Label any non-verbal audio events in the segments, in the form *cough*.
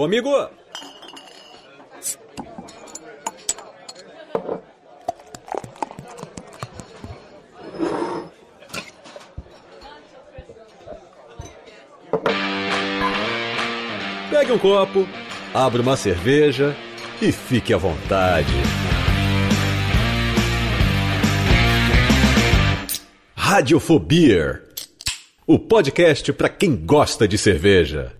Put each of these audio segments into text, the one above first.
Ô amigo! Pegue um copo, abra uma cerveja e fique à vontade. Radiofobia, o podcast para quem gosta de cerveja.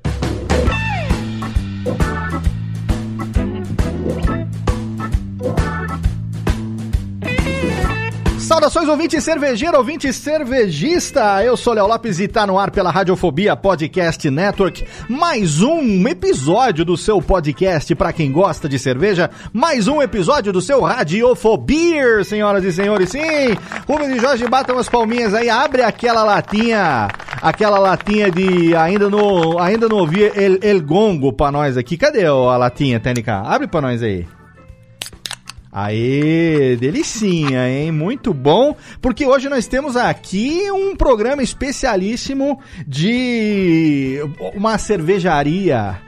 Saudações, ouvinte cervejeiro, ouvinte cervejista. Eu sou Léo Lopes e tá no ar pela Radiofobia Podcast Network. Mais um episódio do seu podcast para quem gosta de cerveja. Mais um episódio do seu Radiofobia, senhoras e senhores. Sim, Rubens e Jorge batam as palminhas aí. Abre aquela latinha, aquela latinha de. Ainda não, ainda não ouvi El, El Gongo pra nós aqui. Cadê a latinha, Técnica? Abre pra nós aí. Aê, delicinha, hein? Muito bom, porque hoje nós temos aqui um programa especialíssimo de uma cervejaria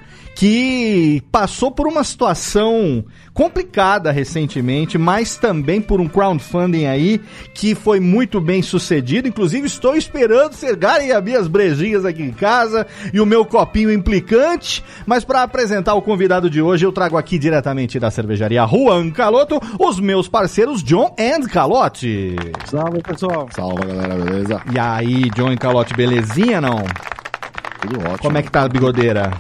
que passou por uma situação complicada recentemente, mas também por um crowdfunding aí que foi muito bem sucedido. Inclusive, estou esperando chegarem as minhas brejinhas aqui em casa e o meu copinho implicante. Mas para apresentar o convidado de hoje, eu trago aqui diretamente da cervejaria Juan Caloto os meus parceiros John and Calote. Salve, pessoal. Salve, galera, beleza? E aí, John e Calote, belezinha não? Tudo ótimo. Como é que tá a bigodeira?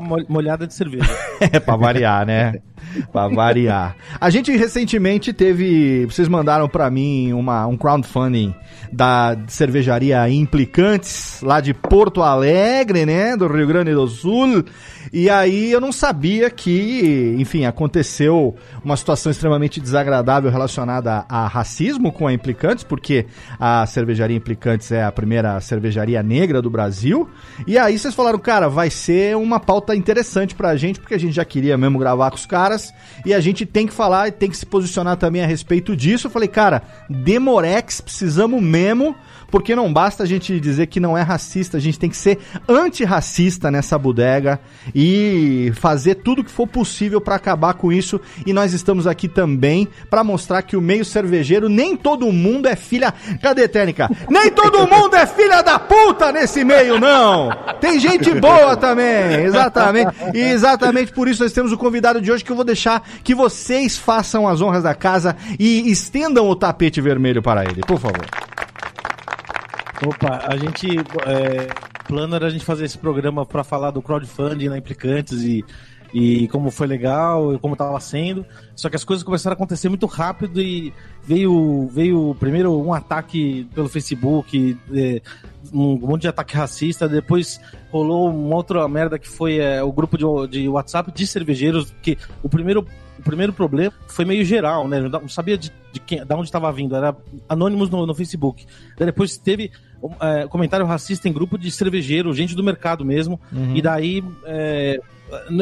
Molhada de cerveja. *laughs* é, pra variar, né? *laughs* *laughs* pra variar. A gente recentemente teve. Vocês mandaram para mim uma, um crowdfunding da cervejaria Implicantes, lá de Porto Alegre, né? Do Rio Grande do Sul. E aí eu não sabia que, enfim, aconteceu uma situação extremamente desagradável relacionada a racismo com a Implicantes, porque a cervejaria Implicantes é a primeira cervejaria negra do Brasil. E aí vocês falaram, cara, vai ser uma pauta interessante pra gente, porque a gente já queria mesmo gravar com os caras e a gente tem que falar e tem que se posicionar também a respeito disso. Eu falei, cara, Demorex, precisamos mesmo porque não basta a gente dizer que não é racista, a gente tem que ser antirracista nessa bodega e fazer tudo que for possível para acabar com isso. E nós estamos aqui também para mostrar que o meio cervejeiro nem todo mundo é filha. Cadê técnica? Nem todo mundo é filha da puta nesse meio, não! Tem gente boa também, exatamente. E exatamente por isso nós temos o convidado de hoje que eu vou deixar que vocês façam as honras da casa e estendam o tapete vermelho para ele, por favor. Opa, a gente. É, plano era a gente fazer esse programa para falar do crowdfunding na Implicantes e, e como foi legal e como estava sendo. Só que as coisas começaram a acontecer muito rápido e veio, veio primeiro um ataque pelo Facebook, é, um monte de ataque racista, depois rolou uma outra merda que foi é, o grupo de, de WhatsApp de cervejeiros, que o primeiro o primeiro problema foi meio geral, né? Não sabia de, de, quem, de onde estava vindo, era anônimos no, no Facebook. Daí depois teve é, comentário racista em grupo de cervejeiro, gente do mercado mesmo, uhum. e daí. É,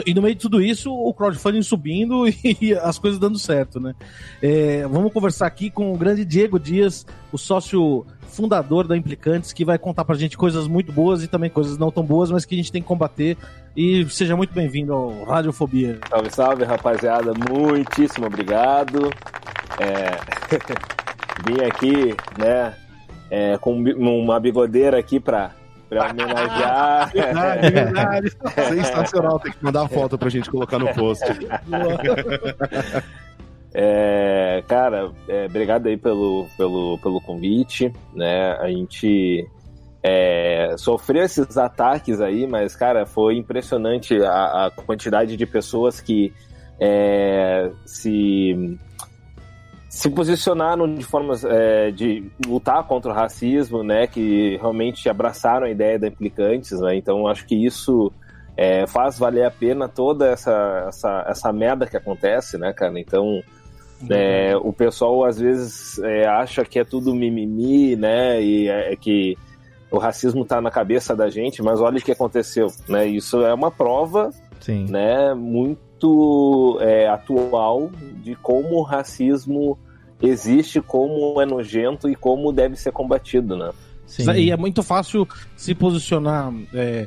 e no meio de tudo isso, o crowdfunding subindo *laughs* e as coisas dando certo, né? É, vamos conversar aqui com o grande Diego Dias, o sócio fundador da Implicantes, que vai contar pra gente coisas muito boas e também coisas não tão boas, mas que a gente tem que combater. E seja muito bem-vindo ao Radiofobia. Salve, salve, rapaziada. Muitíssimo obrigado. É... *laughs* Vim aqui, né, é, com uma bigodeira aqui pra, pra homenagear. *laughs* verdade, verdade. *laughs* Sensacional, tem que mandar a foto pra gente colocar no post. *laughs* É, cara, é, obrigado aí pelo, pelo, pelo convite, né? A gente é, sofreu esses ataques aí, mas, cara, foi impressionante a, a quantidade de pessoas que é, se se posicionaram de formas é, de lutar contra o racismo, né? Que realmente abraçaram a ideia da implicantes, né? Então acho que isso é, faz valer a pena toda essa, essa, essa merda que acontece, né, cara? Então é, o pessoal às vezes é, acha que é tudo mimimi, né? E é, é que o racismo está na cabeça da gente, mas olha o que aconteceu, né? Isso é uma prova, Sim. né? Muito é, atual de como o racismo existe, como é nojento e como deve ser combatido, né? Sim. E é muito fácil se posicionar é,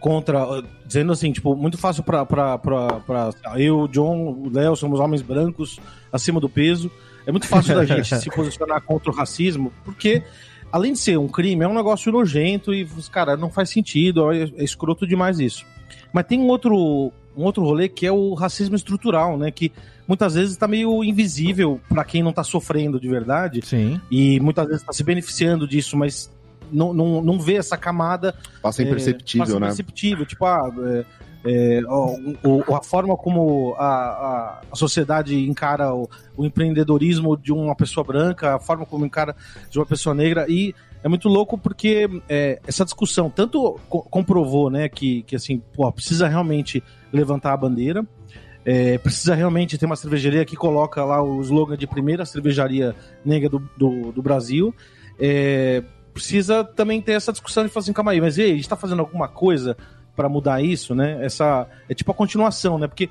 contra, dizendo assim, tipo, muito fácil pra, pra, pra, pra eu, o John, o Léo, somos homens brancos acima do peso. É muito fácil da gente *laughs* se posicionar contra o racismo, porque além de ser um crime, é um negócio nojento e, cara, não faz sentido, é, é escroto demais isso. Mas tem um outro, um outro rolê que é o racismo estrutural, né? Que muitas vezes tá meio invisível para quem não tá sofrendo de verdade. Sim. E muitas vezes tá se beneficiando disso, mas não, não, não vê essa camada. Passa é, imperceptível, passa né? imperceptível. Tipo, ah, é, é, o- o- a forma como a, a, a sociedade encara o, o empreendedorismo de uma pessoa branca, a forma como encara de uma pessoa negra. E é muito louco porque é, essa discussão tanto co- comprovou né, que, que assim, pô, precisa realmente levantar a bandeira. É, precisa realmente ter uma cervejaria que coloca lá o slogan de primeira cervejaria negra do, do, do Brasil. É, precisa também ter essa discussão de falar assim, calma aí, mas e aí, a gente tá fazendo alguma coisa para mudar isso, né? Essa é tipo a continuação, né? Porque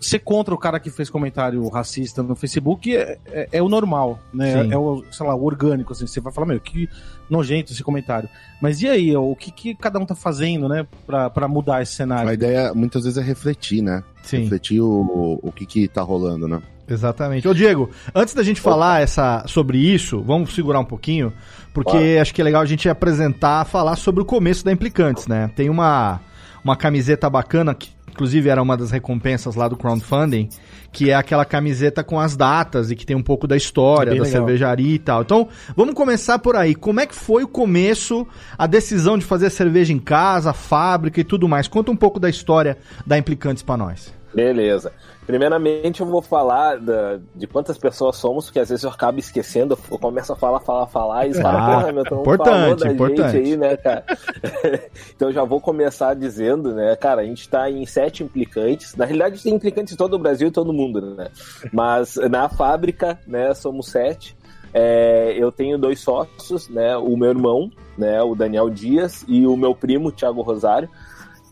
ser contra o cara que fez comentário racista no Facebook é, é- é o normal, né? Sim. É o, sei lá, o orgânico, assim. Você vai falar, meu, que nojento esse comentário. Mas e aí, o que, que cada um tá fazendo, né? Pra, pra mudar esse cenário? A ideia muitas vezes é refletir, né? Sim. Refletir o, o que que tá rolando, né? Exatamente. Ô, Diego, antes da gente falar essa, sobre isso, vamos segurar um pouquinho, porque Claro. acho que é legal a gente apresentar, falar sobre o começo da Implicantes, né? Tem uma, uma camiseta bacana, que inclusive era uma das recompensas lá do crowdfunding, que é aquela camiseta com as datas e que tem um pouco da história, É bem da legal. cervejaria e tal. Então, vamos começar por aí. Como é que foi o começo, a decisão de fazer cerveja em casa, fábrica e tudo mais? Conta um pouco da história da Implicantes pra nós. Beleza. Primeiramente, eu vou falar da- de quantas pessoas somos, porque às vezes eu acabo esquecendo, eu começo a falar, falar, falar, e os Ah, meu, importante, falou da importante. gente aí, né, cara? *laughs* então já vou começar dizendo, né, cara, a gente tá em sete implicantes, na realidade tem implicantes em todo o Brasil e todo mundo, né? Mas na fábrica, né, somos sete. É, eu tenho dois sócios, né, o meu irmão, né, o Daniel Dias, e o meu primo, Thiago Rosário.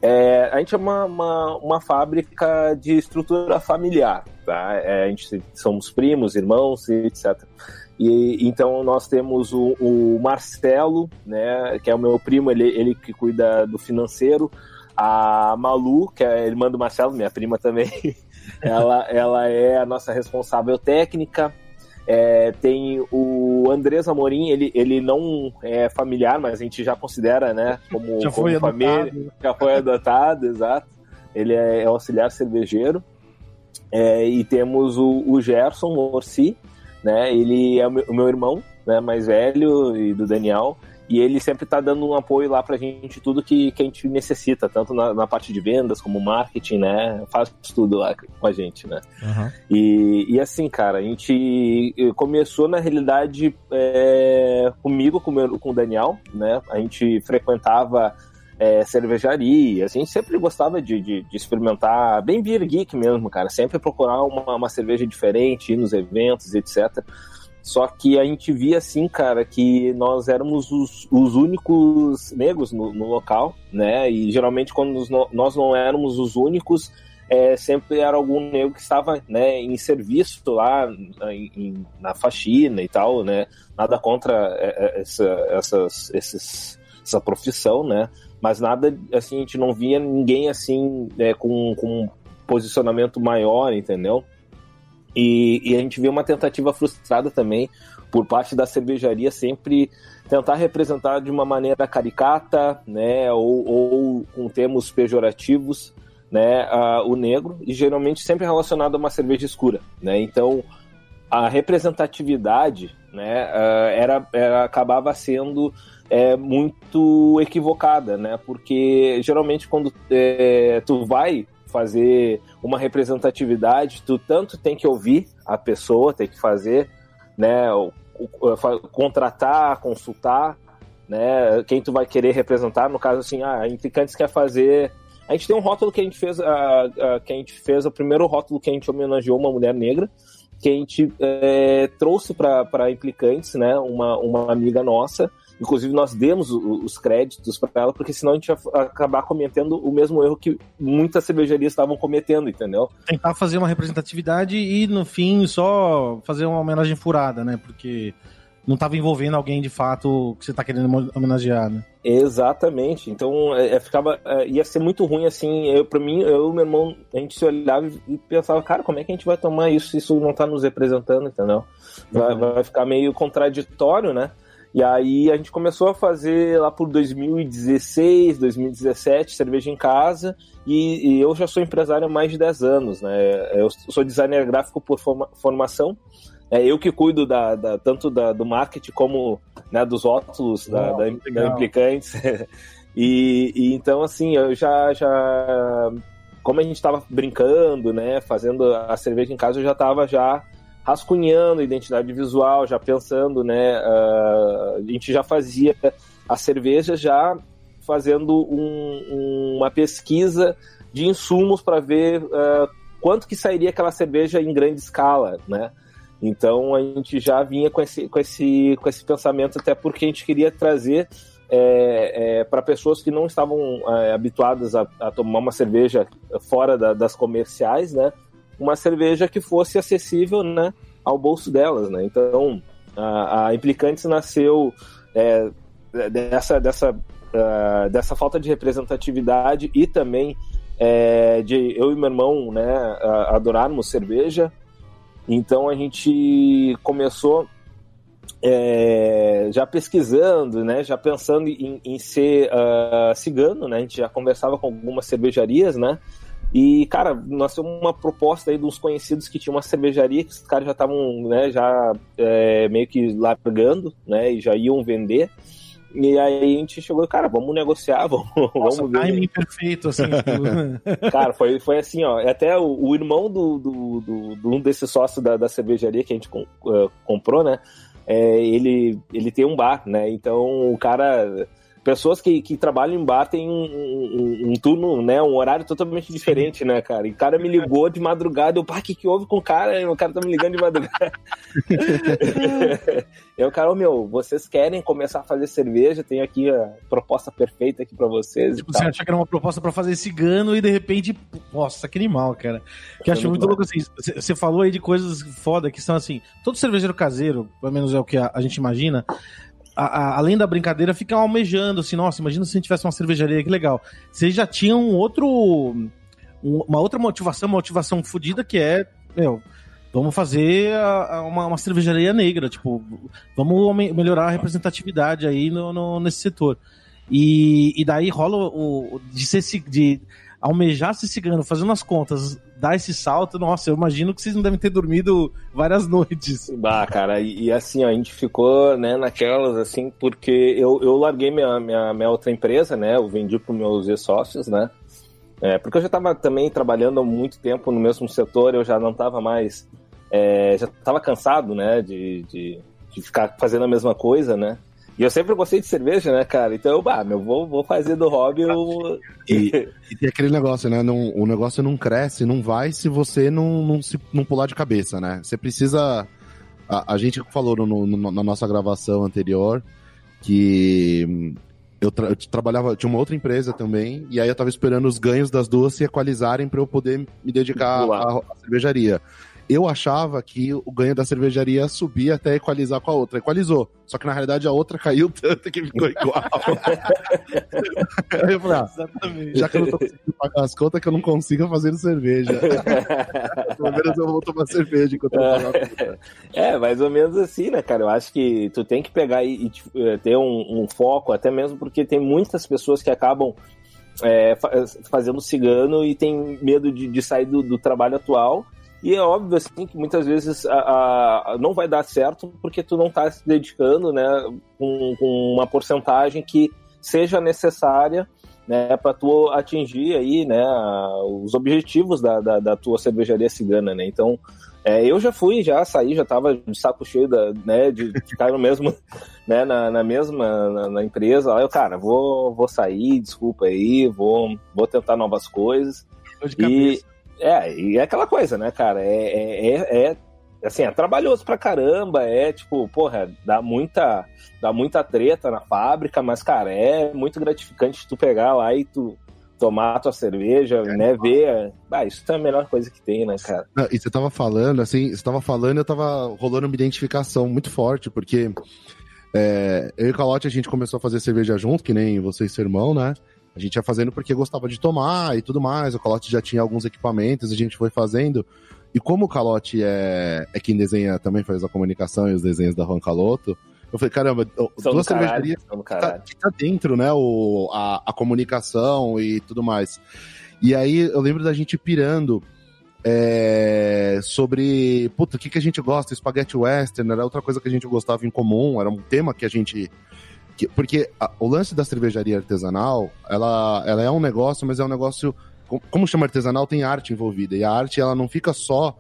É, a gente é uma, uma, uma fábrica de estrutura familiar, tá? É, a gente somos primos, irmãos, etc. E então nós temos o, o Marcelo, né, que é o meu primo, ele, ele que cuida do financeiro, a Malu, que é a irmã do Marcelo, minha prima também, *laughs* ela, ela é a nossa responsável técnica. É, tem o Andrés Amorim, ele, ele não é familiar, mas a gente já considera, né, como, Já como família adotado. já foi adotado, *laughs* exato. Ele é, é auxiliar cervejeiro. É, e temos o, o Gerson Orsi, né? Ele é o meu, o meu irmão, né? Mais velho e do Daniel. E ele sempre está dando um apoio lá pra gente, tudo que, que a gente necessita, tanto na, na parte de vendas como marketing, né? Faz tudo lá com a gente, né? E, e assim, cara, a gente começou na realidade é, comigo, com, o meu- com o Daniel, né? A gente frequentava é, cervejaria, a gente sempre gostava de, de, de experimentar, bem beer geek mesmo, cara. Sempre procurar uma, uma cerveja diferente, ir nos eventos, etc. Só que a gente via assim, cara, que nós éramos os, os únicos negros no, no local, né? E geralmente quando nós não éramos os únicos, é, sempre era algum negro que estava né, em serviço lá em- em- na faxina e tal, né? Nada contra é, é, essa, essas, esses, essa profissão, né? Mas nada assim, a gente não via ninguém assim é, com, com um posicionamento maior, entendeu? E, e a gente vê uma tentativa frustrada também por parte da cervejaria sempre tentar representar de uma maneira caricata, né, ou, ou com termos pejorativos, né, a- o negro e geralmente sempre relacionado a uma cerveja escura, né? Então a representatividade, né, ah, era, era acabava sendo é, muito equivocada, né? Porque geralmente quando é, tu vai fazer uma representatividade, tu tanto tem que ouvir a pessoa, tem que fazer né, contratar, consultar, né, quem tu vai querer representar, no caso assim, ah, a Implicantes quer fazer a gente tem um rótulo que a gente fez, a, a, que a gente fez, o primeiro rótulo que a gente homenageou uma mulher negra, que a gente é, trouxe para Implicantes, né, uma, uma amiga nossa, Inclusive, nós demos os créditos para ela, porque senão a gente ia acabar cometendo o mesmo erro que muitas cervejarias estavam cometendo, entendeu? Tentar fazer uma representatividade e, no fim, só fazer uma homenagem furada, né? Porque não estava envolvendo alguém de fato que você está querendo homenagear, né? Exatamente. Então, é, é, ficava, é, ia ser muito ruim assim. Eu, para mim, eu e meu irmão, a gente se olhava e pensava, cara, como é que a gente vai tomar isso se isso não está nos representando, entendeu? Vai, uhum. vai ficar meio contraditório, né? E aí a gente começou a fazer lá por 2016, 2017, cerveja em casa, e, e eu já sou empresário há mais de 10 anos, né? Eu sou designer gráfico por forma, formação, é eu que cuido da, da tanto da, do marketing como né, dos rótulos da, da, da Implicantes. *laughs* e, e, então, assim, eu já, já como a gente estava brincando, né, fazendo a cerveja em casa, eu já estava já rascunhando identidade visual, já pensando, né, uh, a gente já fazia a cerveja já fazendo um, uma pesquisa de insumos para ver uh, quanto que sairia aquela cerveja em grande escala, né? Então a gente já vinha com esse, com esse, com esse pensamento, até porque a gente queria trazer é, é, para pessoas que não estavam é, habituadas a, a, tomar uma cerveja fora da, das comerciais, né? Uma cerveja que fosse acessível, né? Ao bolso delas, né? Então a, a Implicantes nasceu é, dessa, dessa, uh, dessa falta de representatividade e também é, de eu e meu irmão, né? Adorarmos cerveja então a gente começou é, já pesquisando, né, já pensando em, em ser uh, cigano, né, a gente já conversava com algumas cervejarias, né, e, cara, nasceu uma proposta aí de uns conhecidos que tinha uma cervejaria que os caras já estavam, né, já é, meio que largando, né, e já iam vender, e aí a gente chegou, cara, vamos negociar, *laughs* vamos, Nossa, vamos ver. timing perfeito, assim. Tipo... *laughs* cara, foi, foi assim, ó. Até o, o irmão do, do, do, do, um desses sócios da, da cervejaria que a gente com, uh, comprou, né? É, ele, ele tem um bar, né? Então o cara pessoas que, que trabalham em bar têm um, um, um, turno, né, um horário totalmente diferente, né, cara? E o cara me ligou de madrugada, eu, pá, o que, que houve com o cara? O cara tá me ligando de madrugada. *laughs* eu, cara, meu, vocês querem começar a fazer cerveja? Tem aqui a proposta perfeita aqui pra vocês. Tipo, você achou que era uma proposta pra fazer cigano e de repente, nossa, que animal, cara. Que acho muito louco assim. Você falou aí de coisas foda que são assim, todo cervejeiro caseiro, pelo menos é o que a, a gente imagina, a, além da brincadeira, ficam almejando assim, nossa, imagina se a gente tivesse uma cervejaria, que legal. Vocês já tinham um outro. Um, uma outra motivação, uma motivação fodida que é, meu, vamos fazer a, uma, uma, cervejaria negra, tipo, vamos melhorar a representatividade aí no, no nesse setor. E, e daí rola o, de ser de almejar ser cigano, fazendo as contas, dar esse salto, nossa, eu imagino que vocês não devem ter dormido várias *laughs* noites. Bah, cara, e, e assim, a gente ficou, né, naquelas, assim, porque eu, eu larguei minha, minha, minha outra empresa, né, eu vendi para meus ex-sócios, né, é, porque eu já estava também trabalhando há muito tempo no mesmo setor, eu já não estava mais, é, já estava cansado, né, de, de, de ficar fazendo a mesma coisa, né, e eu sempre gostei de cerveja, né, cara? Então, eu, bah, meu, vou, vou fazer do hobby. Eu... E, e tem aquele negócio, né? Não, o negócio não cresce, não vai se você não, não, se, não pular de cabeça, né? Você precisa. A, a gente falou no, no, na nossa gravação anterior que eu, tra eu, trabalhava, tinha uma outra empresa também, e aí eu tava esperando os ganhos das duas se equalizarem para eu poder me dedicar à cervejaria eu achava que o ganho da cervejaria ia subir até equalizar com a outra. Equalizou. Só que na realidade a outra caiu *laughs* tanto que ficou igual. Aí eu falei, ah, Exatamente. já que eu não tô conseguindo pagar as contas, que eu não consigo fazer cerveja. *laughs* Pelo menos eu vou tomar cerveja enquanto eu pagar É, mais ou menos assim, né, cara? Eu acho que tu tem que pegar e, e tipo, eh, ter um, um foco, até mesmo porque tem muitas pessoas que acabam é, fazendo cigano e tem medo de, de sair do, do, trabalho atual e é óbvio assim que muitas vezes a, a não vai dar certo porque tu não está se dedicando, né, com, com, uma porcentagem que seja necessária, né, para tu atingir aí, né, os objetivos da, da, da tua cervejaria cigana, né. Então É, eu já fui, já saí, já tava de saco cheio da, né, de ficar no mesmo, *laughs* né, na, na mesma na, na, empresa. Aí eu, cara, vou, vou sair, desculpa aí, vou, vou tentar novas coisas. E é, e é aquela coisa, né, cara? É, é, é, é, assim, é trabalhoso pra caramba, é tipo, porra, dá muita, dá muita treta na fábrica, mas, cara, é muito gratificante tu pegar lá e tu tomar a tua cerveja, é, né, ver. Ah, isso é a melhor coisa que tem, né, cara? Não, e você tava falando, assim, você tava falando, eu tava rolando uma identificação muito forte, porque é, eu e o Calote a gente começou a fazer cerveja junto, que nem você e seu irmão, né? A gente ia fazendo porque gostava de tomar e tudo mais. O Calote já tinha alguns equipamentos, a gente foi fazendo. E como o Calote é, é quem desenha, também faz a comunicação e os desenhos da Juan Caloto, eu falei, caramba, são duas cervejarias tá, tá dentro, né? O, a, a comunicação e tudo mais. E aí eu lembro da gente pirando é, sobre puta, o que, que a gente gosta, espaguete western, era outra coisa que a gente gostava em comum, era um tema que a gente. Que, porque a, o lance da cervejaria artesanal, ela, ela é um negócio, mas é um negócio. Como chama artesanal, tem arte envolvida. E a arte ela não fica só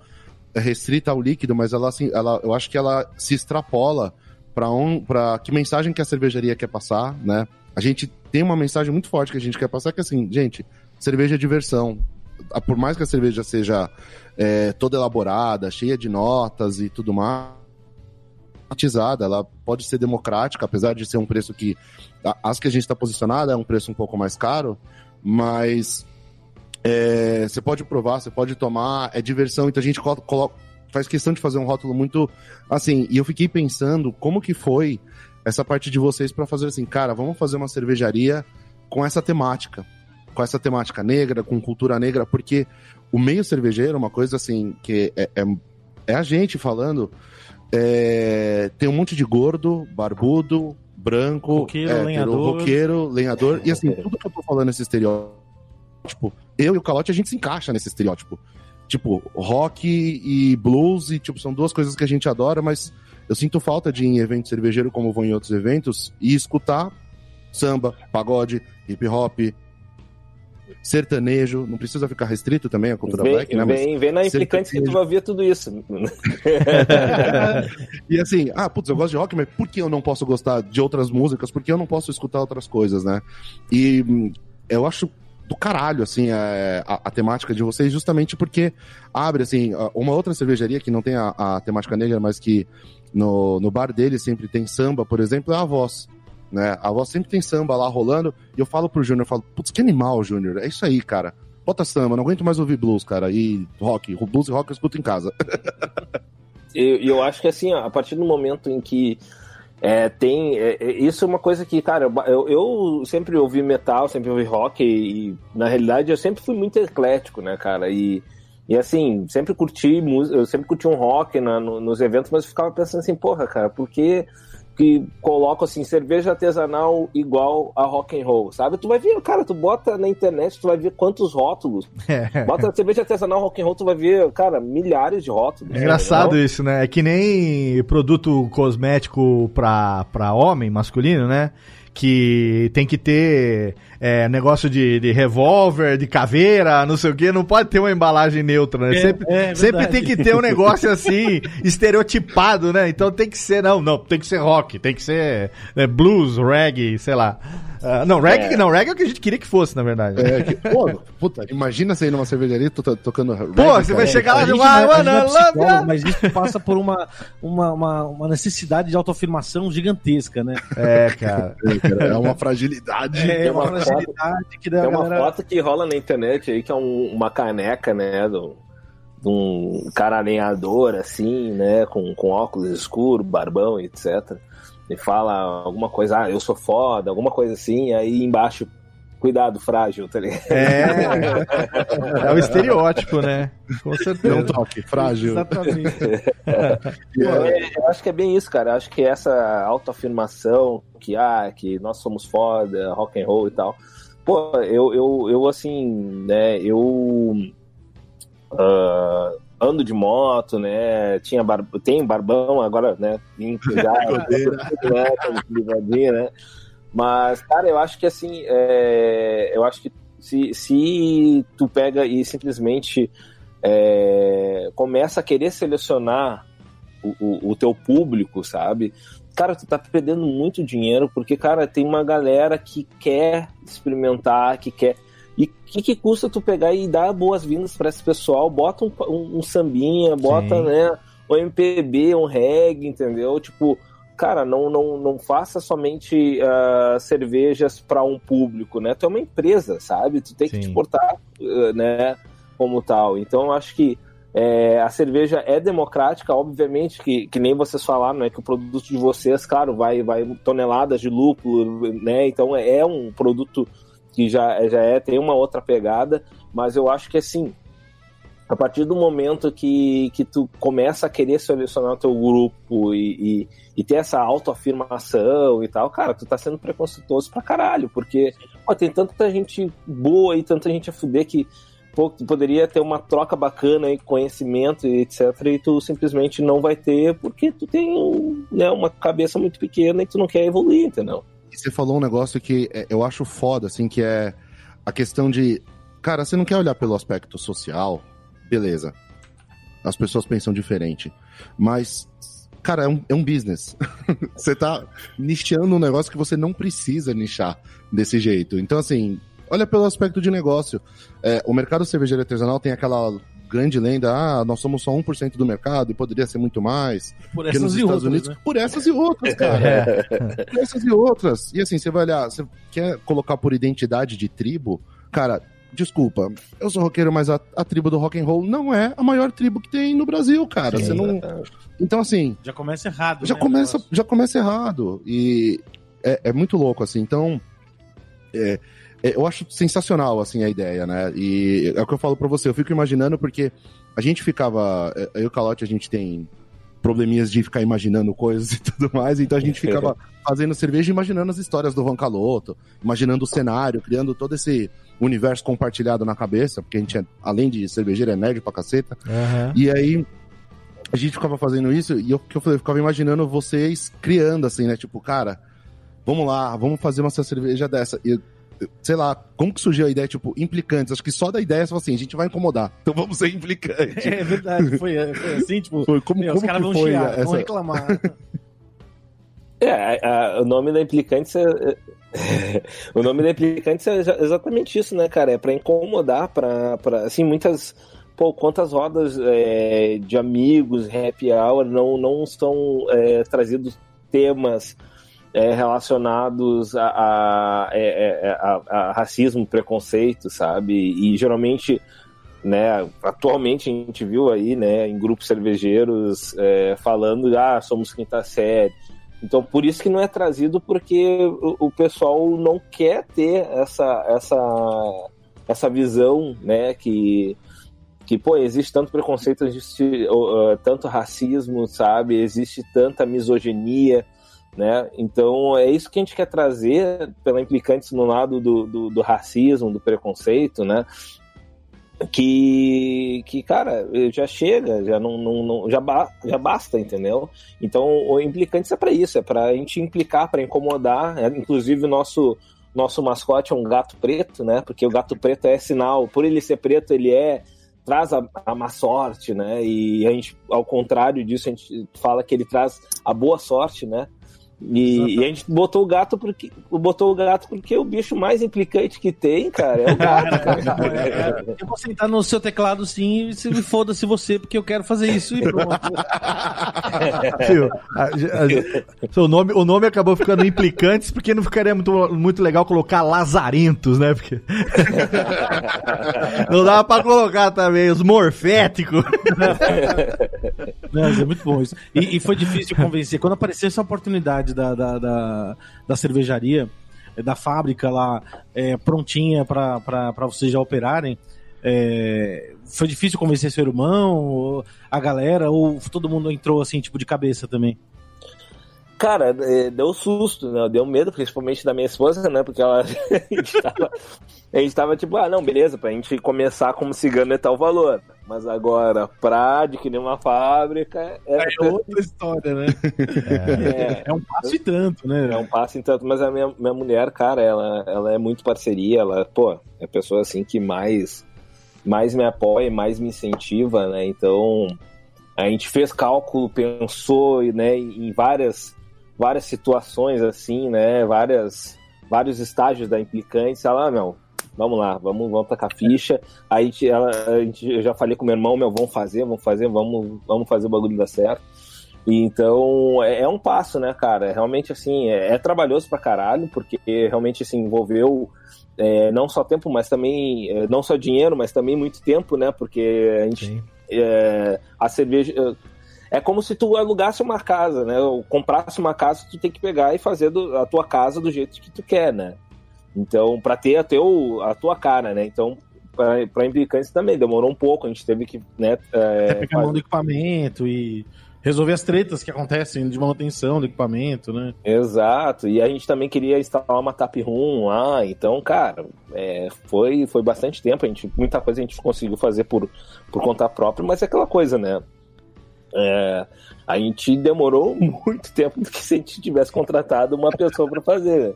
restrita ao líquido, mas ela, assim, ela eu acho que ela se extrapola para um, que mensagem que a cervejaria quer passar, né? A gente tem uma mensagem muito forte que a gente quer passar que é assim, gente, cerveja é diversão. Por mais que a cerveja seja é, toda elaborada, cheia de notas e tudo mais, ela pode ser democrática, apesar de ser um preço que as que a gente está posicionada é um preço um pouco mais caro, mas é, você pode provar, você pode tomar, é diversão, então a gente coloca, faz questão de fazer um rótulo muito assim. E eu fiquei pensando como que foi essa parte de vocês para fazer assim, cara, vamos fazer uma cervejaria com essa temática, com essa temática negra, com cultura negra, porque o meio cervejeiro, uma coisa assim que é, é, é a gente falando, é, tem um monte de gordo, barbudo, branco, roqueiro, hétero, lenhador, roqueiro, lenhador, e assim, tudo que eu tô falando nesse estereótipo, eu e o Calote a gente se encaixa nesse estereótipo. Tipo, rock e blues, e, tipo, são duas coisas que a gente adora, mas eu sinto falta de ir em evento cervejeiro, como vou em outros eventos, e escutar samba, pagode, hip hop, sertanejo, não precisa ficar restrito também a cultura vem, black, né? Vem, vem na implicante que tu vai ver tudo isso. *laughs* e assim, ah, putz, eu gosto de rock, mas por que eu não posso gostar de outras músicas? Por que eu não posso escutar outras coisas, né? E hum, eu acho do caralho, assim, a, a, a, temática de vocês, justamente porque abre, assim, uma outra cervejaria que não tem a, a, temática negra, mas que no, no bar dele sempre tem samba, por exemplo, é a voz. Né? A voz sempre tem samba lá rolando, e eu falo pro Júnior, falo, putz, que animal, Júnior, é isso aí, cara. Bota samba, não aguento mais ouvir blues, cara, e rock, blues e rock eu escuto em casa. *laughs* E eu, eu acho que, assim, a partir do momento em que é, tem. É, é, isso é uma coisa que, cara, eu, eu sempre ouvi metal, sempre ouvi rock, e, e, na realidade eu sempre fui muito eclético, né, cara? E, e assim, sempre curti música, eu sempre curti um rock na, no, nos eventos, mas eu ficava pensando assim, porra, cara, por que colocam assim, cerveja artesanal igual a rock and roll, sabe? Tu vai ver, cara, tu bota na internet, tu vai ver quantos rótulos. *laughs* É. Bota cerveja artesanal rock and roll, tu vai ver, cara, milhares de rótulos. É engraçado isso, né? É que nem produto cosmético pra, pra homem, masculino, né? que tem que ter é, negócio de, de revólver, de caveira, não sei o que, não pode ter uma embalagem neutra, né? É, sempre, é sempre tem que ter um negócio assim, *laughs* estereotipado, né? Então tem que ser, não, não, tem que ser rock, tem que ser né, blues, reggae, sei lá. Uh, não, reggae, é. não, reggae é o que a gente queria que fosse, na verdade. É, que, pô, puta, imagina você ir numa cervejaria to tocando reggae. Pô, você vai chegar lá e ah, Mas isso passa por uma, uma, uma, uma, necessidade de autoafirmação gigantesca, né? É, cara. É, é uma fragilidade. É, uma, uma que Tem uma galera... foto que rola na internet aí, que é um, uma caneca, né, do, de um cara alinhador, assim, né, com, com óculos escuros, barbão, etc e fala alguma coisa, ah, eu sou foda, alguma coisa assim, aí embaixo, cuidado, frágil, tá ligado? É, é o estereótipo, né? Com certeza. Não toque, frágil. Exatamente. *laughs* é, eu acho que é bem isso, cara. Eu acho que essa autoafirmação que, ah, que nós somos foda, rock and roll e tal. Pô, eu, eu, eu assim, né, eu... Uh, ando de moto, né? Tinha bar... tem barbão agora, né? *laughs* Já, né? né? Mas, cara, eu acho que assim, é... eu acho que se, se tu pega e simplesmente é, começa a querer selecionar o, o, o teu público, sabe? cara, tu tá perdendo muito dinheiro porque, cara, tem uma galera que quer experimentar, que quer. E o que, que, custa tu pegar e dar boas-vindas para esse pessoal? Bota um, um, um sambinha, bota, Sim. né, um MPB, um reggae, entendeu? Tipo, cara, não, não, não faça somente uh, cervejas para um público, né? Tu é uma empresa, sabe? Tu tem Sim. que te portar, uh, né, como tal. Então, eu acho que é, a cerveja é democrática, obviamente, que, que nem vocês falaram, né? Que o produto de vocês, claro, vai, vai toneladas de lúpulo, né? Então é um produto que já, já é, tem uma outra pegada, mas eu acho que assim, a partir do momento que, que tu começa a querer selecionar o teu grupo e, e, e, ter essa autoafirmação e tal, cara, tu tá sendo preconceituoso pra caralho, porque pô, tem tanta gente boa e tanta gente a fuder que poderia ter uma troca bacana aí, conhecimento e etc. E tu simplesmente não vai ter porque tu tem né, uma cabeça muito pequena e tu não quer evoluir, entendeu? E você falou um negócio que é, eu acho foda, assim, que é a questão de. Cara, você não quer olhar pelo aspecto social, beleza. As pessoas pensam diferente. Mas, cara, é um, é um business. *laughs* você tá nichando um negócio que você não precisa nichar desse jeito. Então, assim, olha pelo aspecto de negócio. É, o mercado cervejeiro artesanal tem aquela grande lenda, ah, nós somos só 1% do mercado e poderia ser muito mais. Por essas nos e Estados outras, Unidos, né? por essas e outras, *laughs* cara. É. Por essas e outras. E assim, você vai olhar, você quer colocar por identidade de tribo, cara, desculpa, eu sou roqueiro, mas a, a, tribo do rock and roll não é a maior tribo que tem no Brasil, cara. Sim, você não. Então, assim. Já começa errado. Já, né, começa, já começa errado. E é, é muito louco, assim. Então. É, é, eu acho sensacional, assim, a ideia, né? E é o que eu falo pra você, eu fico imaginando porque a gente ficava. É, eu e o Calote, a gente tem probleminhas de ficar imaginando coisas *laughs* e tudo mais, então a gente ficava *laughs* fazendo cerveja imaginando as histórias do Van Caloto, imaginando o cenário, criando todo esse universo compartilhado na cabeça, porque a gente, é, além de cervejeiro, é nerd pra caceta. Uhum. E aí a gente ficava fazendo isso e eu, eu, eu ficava imaginando vocês criando, assim, né? Tipo, cara, vamos lá, vamos fazer uma cerveja dessa. E sei lá, como que surgiu a ideia, tipo, implicantes? Acho que só da ideia, só assim, a gente vai incomodar. Então vamos ser implicantes. *laughs* É verdade, foi, foi assim, tipo, foi, como, meu, como os caras vão chiar, essa... vão reclamar. É, a, a, o nome da implicantes *laughs* é, o nome da implicantes é exatamente isso, né, cara? É para incomodar, para assim, muitas pô, quantas rodas é, de amigos, happy hour não não estão é, trazidos temas é, relacionados a, a, é, é, a, a, racismo, preconceito, sabe? E geralmente, né, atualmente a gente viu aí, né, em grupos cervejeiros é, falando, ah, somos quinta série. Então, por isso que não é trazido, porque o, o pessoal não quer ter essa, essa, essa visão, né, que, que, pô, existe tanto preconceito, existe uh, tanto racismo, sabe? Existe tanta misoginia, né? Então é isso que a gente quer trazer pela implicante no lado do, do, do racismo, do preconceito, né? Que, que cara, já chega, já não, não, não já, ba, já basta, entendeu? Então o implicante é para isso, é para a gente implicar, para incomodar. É, inclusive o nosso nosso mascote é um gato preto, né? Porque o gato preto é sinal, por ele ser preto, ele é traz a, a má sorte, né? E a gente, ao contrário disso, a gente fala que ele traz a boa sorte, né? E, e, a gente botou o gato porque botou o gato porque o bicho mais implicante que tem, cara, é o gato. *laughs* Cara. eu vou sentar no seu teclado sim e se me foda-se você, porque eu quero fazer isso e pronto. *laughs* a, a, o, nome, o nome acabou ficando implicantes porque não ficaria muito, muito legal colocar lazarentos, né? Porque... *laughs* não dava pra colocar também os morféticos. Não, é muito bom isso. E, e foi difícil convencer. Quando apareceu essa oportunidade da, da, da, da cervejaria, é, da fábrica lá, é, prontinha para vocês já operarem. É, foi difícil convencer seu irmão, a galera, ou todo mundo entrou assim, tipo, de cabeça também? Cara, deu susto, né? Deu medo, principalmente da minha esposa, né? Porque ela. *laughs* a, gente tava, a gente tava tipo, ah, não, beleza, pra gente começar como cigano é tal valor. Mas agora, pra adquirir uma fábrica. É, é outra história, né? É, é, um passo e tanto, né? É um passo e tanto, mas a minha, minha mulher, cara, ela, ela é muito parceria, ela, pô, é a pessoa assim que mais mais me apoia, mais me incentiva, né? Então a gente fez cálculo, pensou né, em várias, várias situações assim, né? Várias, vários estágios da implicante. Ela, ah, meu, vamos lá, vamos, vamos tacar ficha. Aí ela, a gente, eu já falei com meu irmão, meu, vamos fazer, vamos fazer, vamos, vamos fazer o bagulho dar certo. E então é, é, um passo, né, cara? Realmente assim, é, é, trabalhoso pra caralho, porque realmente assim, envolveu é, não só tempo, mas também, é, não só dinheiro, mas também muito tempo, né? Porque a gente. É, a cerveja. É como se tu alugasse uma casa, né? Ou comprasse uma casa, tu tem que pegar e fazer do, a tua casa do jeito que tu quer, né? Então, para ter a, teu, a tua cara, né? Então, para implicantes também demorou um pouco, a gente teve que, né? É, pegar mão do equipamento e resolver as tretas que acontecem de manutenção do equipamento, né? Exato. E a gente também queria instalar uma tap room lá, então, cara, é, foi, foi bastante tempo. A gente, muita coisa a gente conseguiu fazer por, por conta própria, mas é aquela coisa, né? É, a gente demorou *laughs* muito tempo do que se a gente tivesse contratado uma pessoa para fazer.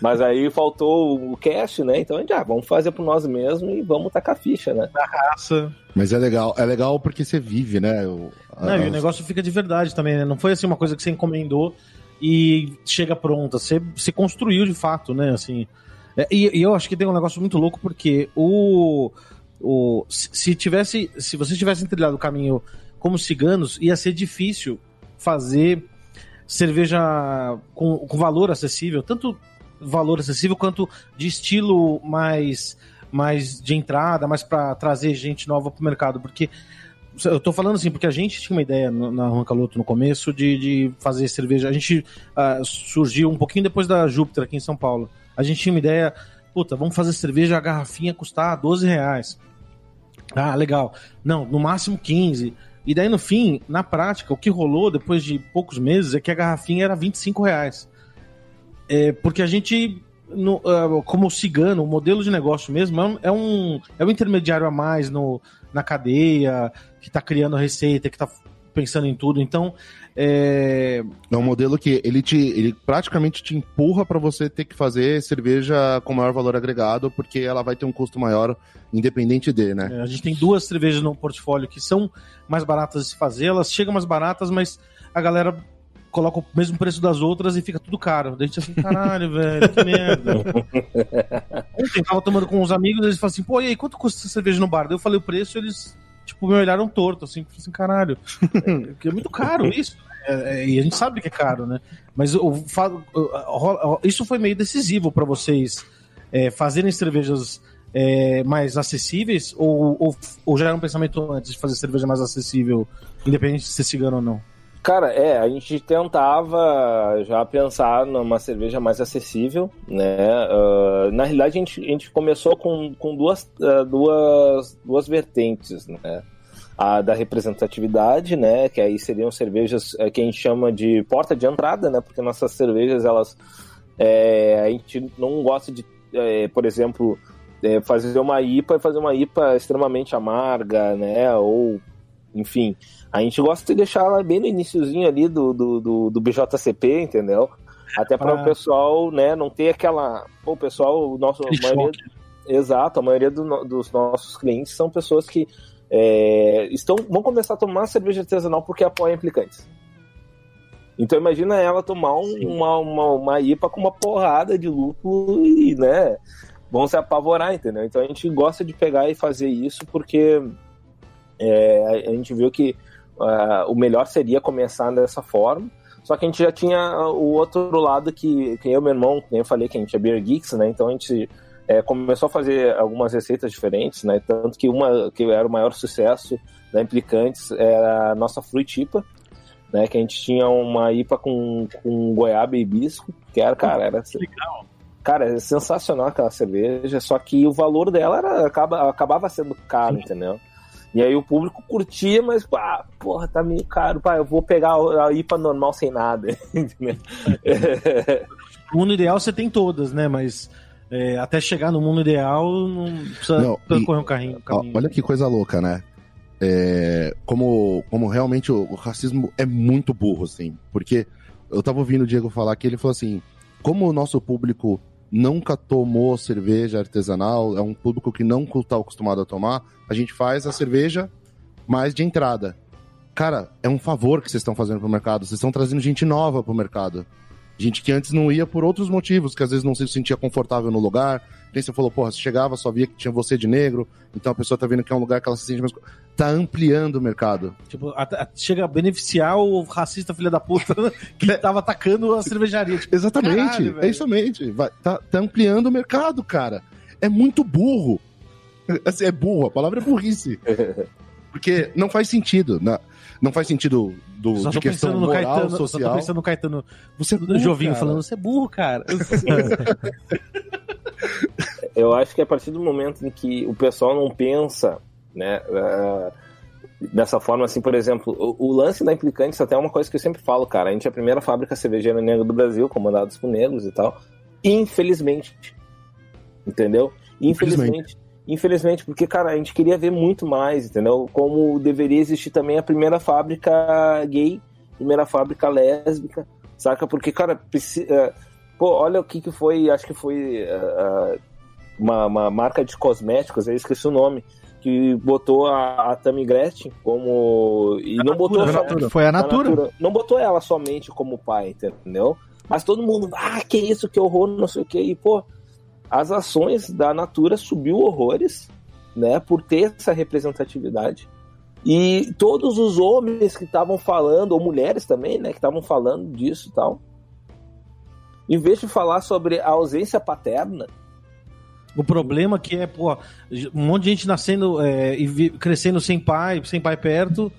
Mas aí faltou o cash, né? Então a gente, ah, vamos fazer por nós mesmos e vamos tacar ficha, né? Da raça. Mas é legal, é legal porque você vive, né? O, Não, e o negócio fica de verdade também, né? Não foi assim uma coisa que você encomendou e chega pronta. Você, você construiu de fato, né? Assim. É, e, e eu acho que tem um negócio muito louco porque o. o se tivesse. Se você tivesse trilhado o caminho como ciganos, ia ser difícil fazer cerveja com, com valor acessível, tanto valor acessível quanto de estilo mais mais de entrada, mais para trazer gente nova para o mercado, porque eu tô falando assim, porque a gente tinha uma ideia na Rancaloto no começo de, de fazer cerveja. A gente uh, surgiu um pouquinho depois da Júpiter aqui em São Paulo. A gente tinha uma ideia, puta, vamos fazer cerveja, a garrafinha custar 12 reais. Ah, legal. Não, no máximo 15. E daí no fim, na prática, o que rolou depois de poucos meses é que a garrafinha era 25 reais. É, porque a gente, no, uh, como cigano, o modelo de negócio mesmo é um, é um, é um intermediário a mais no, na cadeia, que está criando a receita, que está pensando em tudo. Então, é... é um modelo que ele te ele praticamente te empurra para você ter que fazer cerveja com maior valor agregado, porque ela vai ter um custo maior independente de, né? É, a gente tem duas cervejas no portfólio que são mais baratas de se fazer, elas chegam mais baratas, mas a galera coloca o mesmo preço das outras e fica tudo caro. Daí a gente assim, caralho, velho, que merda. *laughs* Ontem tava tomando com uns amigos, eles falam assim, pô, e aí, quanto custa essa cerveja no bar? Daí eu falei o preço, eles, tipo, me olharam torto, assim, assim caralho, *laughs* é, é muito caro isso. É, é, e a gente sabe que é caro, né? Mas o, o, isso foi meio decisivo para vocês é, fazerem cervejas é, mais acessíveis? Ou, ou, ou, já era um pensamento antes de fazer cerveja mais acessível, independente de ser cigano ou não? Cara, é, a gente tentava já pensar numa cerveja mais acessível, né? Uh, na realidade, a gente, a gente começou com, com duas, uh, duas, duas vertentes, né? A da representatividade, né? Que aí seriam cervejas uh, que a gente chama de porta de entrada, né? Porque nossas cervejas, elas... É, a gente não gosta de, é, por exemplo, é, fazer uma IPA e fazer uma IPA extremamente amarga, né? Ou, enfim a gente gosta de deixar ela bem no iníciozinho ali do, do, do, do BJCP, entendeu? Até para ah. o pessoal, né, não ter aquela. Pô, o pessoal, o nosso. A maioria, exato, a maioria do, dos nossos clientes são pessoas que é, estão, vão começar a tomar cerveja artesanal porque apoiam implicantes. Então imagina ela tomar um, uma, uma, uma IPA com uma porrada de lúpulo e, né, vão se apavorar, entendeu? Então a gente gosta de pegar e fazer isso porque é, a gente viu que Uh, o melhor seria começar dessa forma. Só que a gente já tinha o outro lado que, que eu e meu irmão, como eu falei, que a gente é Beer Geeks, né? Então a gente é, começou a fazer algumas receitas diferentes, né? Tanto que uma que era o maior sucesso da Implicantes era a nossa Fruitipa, né? Que a gente tinha uma IPA com, com goiaba e hibisco, que era, cara, era... Legal. Cara, é sensacional aquela cerveja, só que o valor dela era, acaba, acabava sendo caro, entendeu? E aí o público curtia, mas, pá, porra, tá meio caro, pá, eu vou pegar a IPA normal sem nada. *laughs* no mundo ideal você tem todas, né? Mas é, até chegar no mundo ideal não precisa não, percorrer um carrinho, um caminho. Olha que coisa louca, né? É, como, como realmente o, o, racismo é muito burro, assim. Porque eu tava ouvindo o Diego falar que ele falou assim: como o nosso público nunca tomou cerveja artesanal, é um público que não está acostumado a tomar, a gente faz a cerveja mais de entrada. Cara, é um favor que vocês estão fazendo pro mercado. Vocês estão trazendo gente nova pro mercado. Gente que antes não ia por outros motivos, que às vezes não se sentia confortável no lugar. Quem você falou, porra, você chegava, só via que tinha você de negro, então a pessoa tá vendo que é um lugar que ela se sente mais. Tá ampliando o mercado. Tipo, a, a, chega a beneficiar o racista filho da puta *laughs* que tava atacando a cervejaria. Tipo, Exatamente, caralho, é velho. exatamente. Vai, tá, tá ampliando o mercado, cara. É muito burro. Assim, é burro, a palavra é burrice. *laughs* Porque não faz sentido. na- Não faz sentido do, Só de questão moral, Caetano, só tô social. pensando no Caetano Você é burro, Jovinho cara. falando, você é burro, cara. *laughs* Eu acho que a partir do momento em que o pessoal não pensa, né, eh, dessa forma, assim, por exemplo, o, o lance da Implicantes até é uma coisa que eu sempre falo, cara. A gente é a primeira fábrica cervejeira negra do Brasil, comandados por negros e tal. Infelizmente. Entendeu? Infelizmente. Infelizmente, porque, cara, a gente queria ver muito mais, entendeu? Como deveria existir também a primeira fábrica gay, primeira fábrica lésbica, saca? Porque, cara, precisa. Pô, olha o que, que foi, acho que foi eh, uma, uma marca de cosméticos, eu esqueci o nome, que botou a, a Tammy Gretchen como. E não botou Natura, só- Natura. Foi a Natura. Não botou ela somente como pai, entendeu? Mas todo mundo, ah, que isso, que horror, não sei o que. E, pô, as ações da Natura subiu horrores, né, por ter essa representatividade. E todos os homens que estavam falando, ou mulheres também, né, que estavam falando disso e tal, em vez de falar sobre a ausência paterna, O problema que é, pô, um monte de gente nascendo é, e crescendo sem pai, sem pai perto,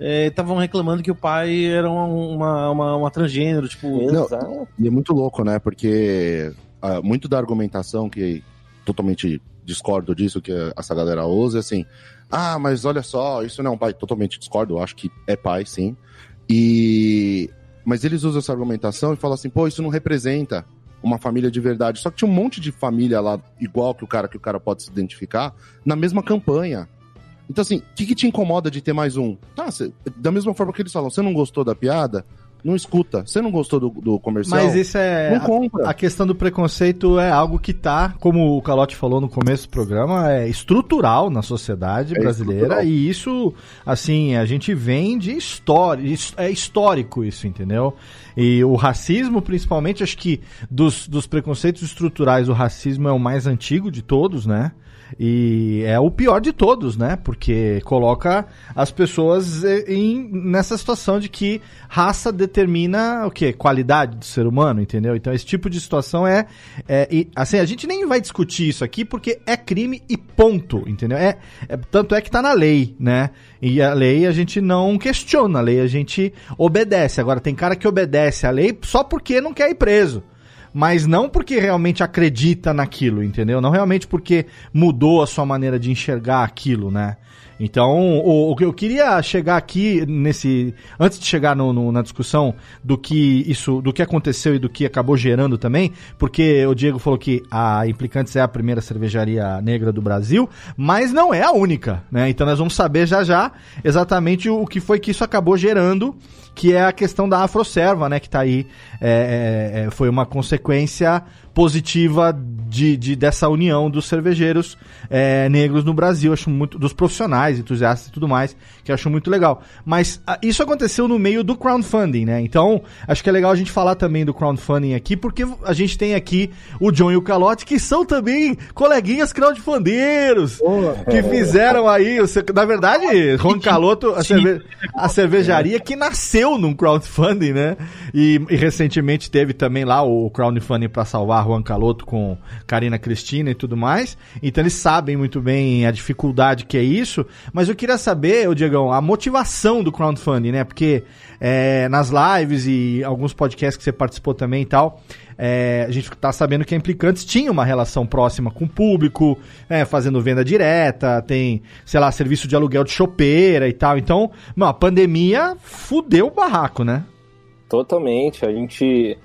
estavam reclamando que o pai era uma, uma, uma, uma transgênero, tipo. Não, exato. E é muito louco, né? Porque ah, muito da argumentação que totalmente discordo disso que essa galera usa é assim: ah, mas olha só, isso não é um pai. Totalmente discordo, eu acho que é pai, sim. E. Mas eles usam essa argumentação e falam assim: pô, isso não representa uma família de verdade. Só que tinha um monte de família lá, igual que o cara que o cara pode se identificar, na mesma campanha. Então, assim, o que, que te incomoda de ter mais um? Tá, cê- da mesma forma que eles falam, você não gostou da piada? Não escuta. Você não gostou do, do comercial? Mas isso é. Não compra. A questão do preconceito é algo que tá, como o Calote falou no começo do programa, é estrutural na sociedade É brasileira estrutural. e isso, assim, a gente vem de história, é histórico isso, entendeu? E o racismo, principalmente, acho que dos, dos preconceitos estruturais, o racismo é o mais antigo de todos, né? E é o pior de todos, né? Porque coloca as pessoas eh, em, nessa situação de que raça determina o quê? Qualidade do ser humano, entendeu? Então esse tipo de situação é, é e, assim, a gente nem vai discutir isso aqui porque é crime e ponto, entendeu? É, é- tanto é que tá na lei, né? E a lei a gente não questiona, a lei a gente obedece. Agora tem cara que obedece a lei só porque não quer ir preso mas não porque realmente acredita naquilo, entendeu? Não realmente porque mudou a sua maneira de enxergar aquilo, né? Então, o, o que eu queria chegar aqui nesse. Antes de chegar no- no- na discussão do que isso, do que aconteceu e do que acabou gerando também, porque o Diego falou que a Implicantes é a primeira cervejaria negra do Brasil, mas não é a única, né? Então nós vamos saber já já exatamente o, que foi que isso acabou gerando, que é a questão da Afroserva, né? Que tá aí. é, é, é, foi uma consequência positiva de, de- dessa união dos cervejeiros é, negros no Brasil, acho muito dos profissionais, entusiastas e tudo mais, que eu acho muito legal. Mas ah, isso aconteceu no meio do crowdfunding, né? Então, acho que é legal a gente falar também do crowdfunding aqui, porque a gente tem aqui o John e o Calote, que são também coleguinhas crowdfundeiros, que fizeram aí, na verdade, Juan Caloto, a, cerve- a cervejaria que nasceu num crowdfunding, né? E, e recentemente teve também lá o crowdfunding para salvar Juan Caloto com Karina Cristina e tudo mais. Então eles sabem muito bem a dificuldade que é isso. Mas eu queria saber, ô Diegão, a motivação do crowdfunding, né? Porque é, nas lives e alguns podcasts que você participou também e tal, é, a gente tá sabendo que a Implicantes tinha uma relação próxima com o público, é, fazendo venda direta, tem, sei lá, serviço de aluguel de chopeira e tal. Então, não, a pandemia fudeu o barraco, né? Totalmente. A gente.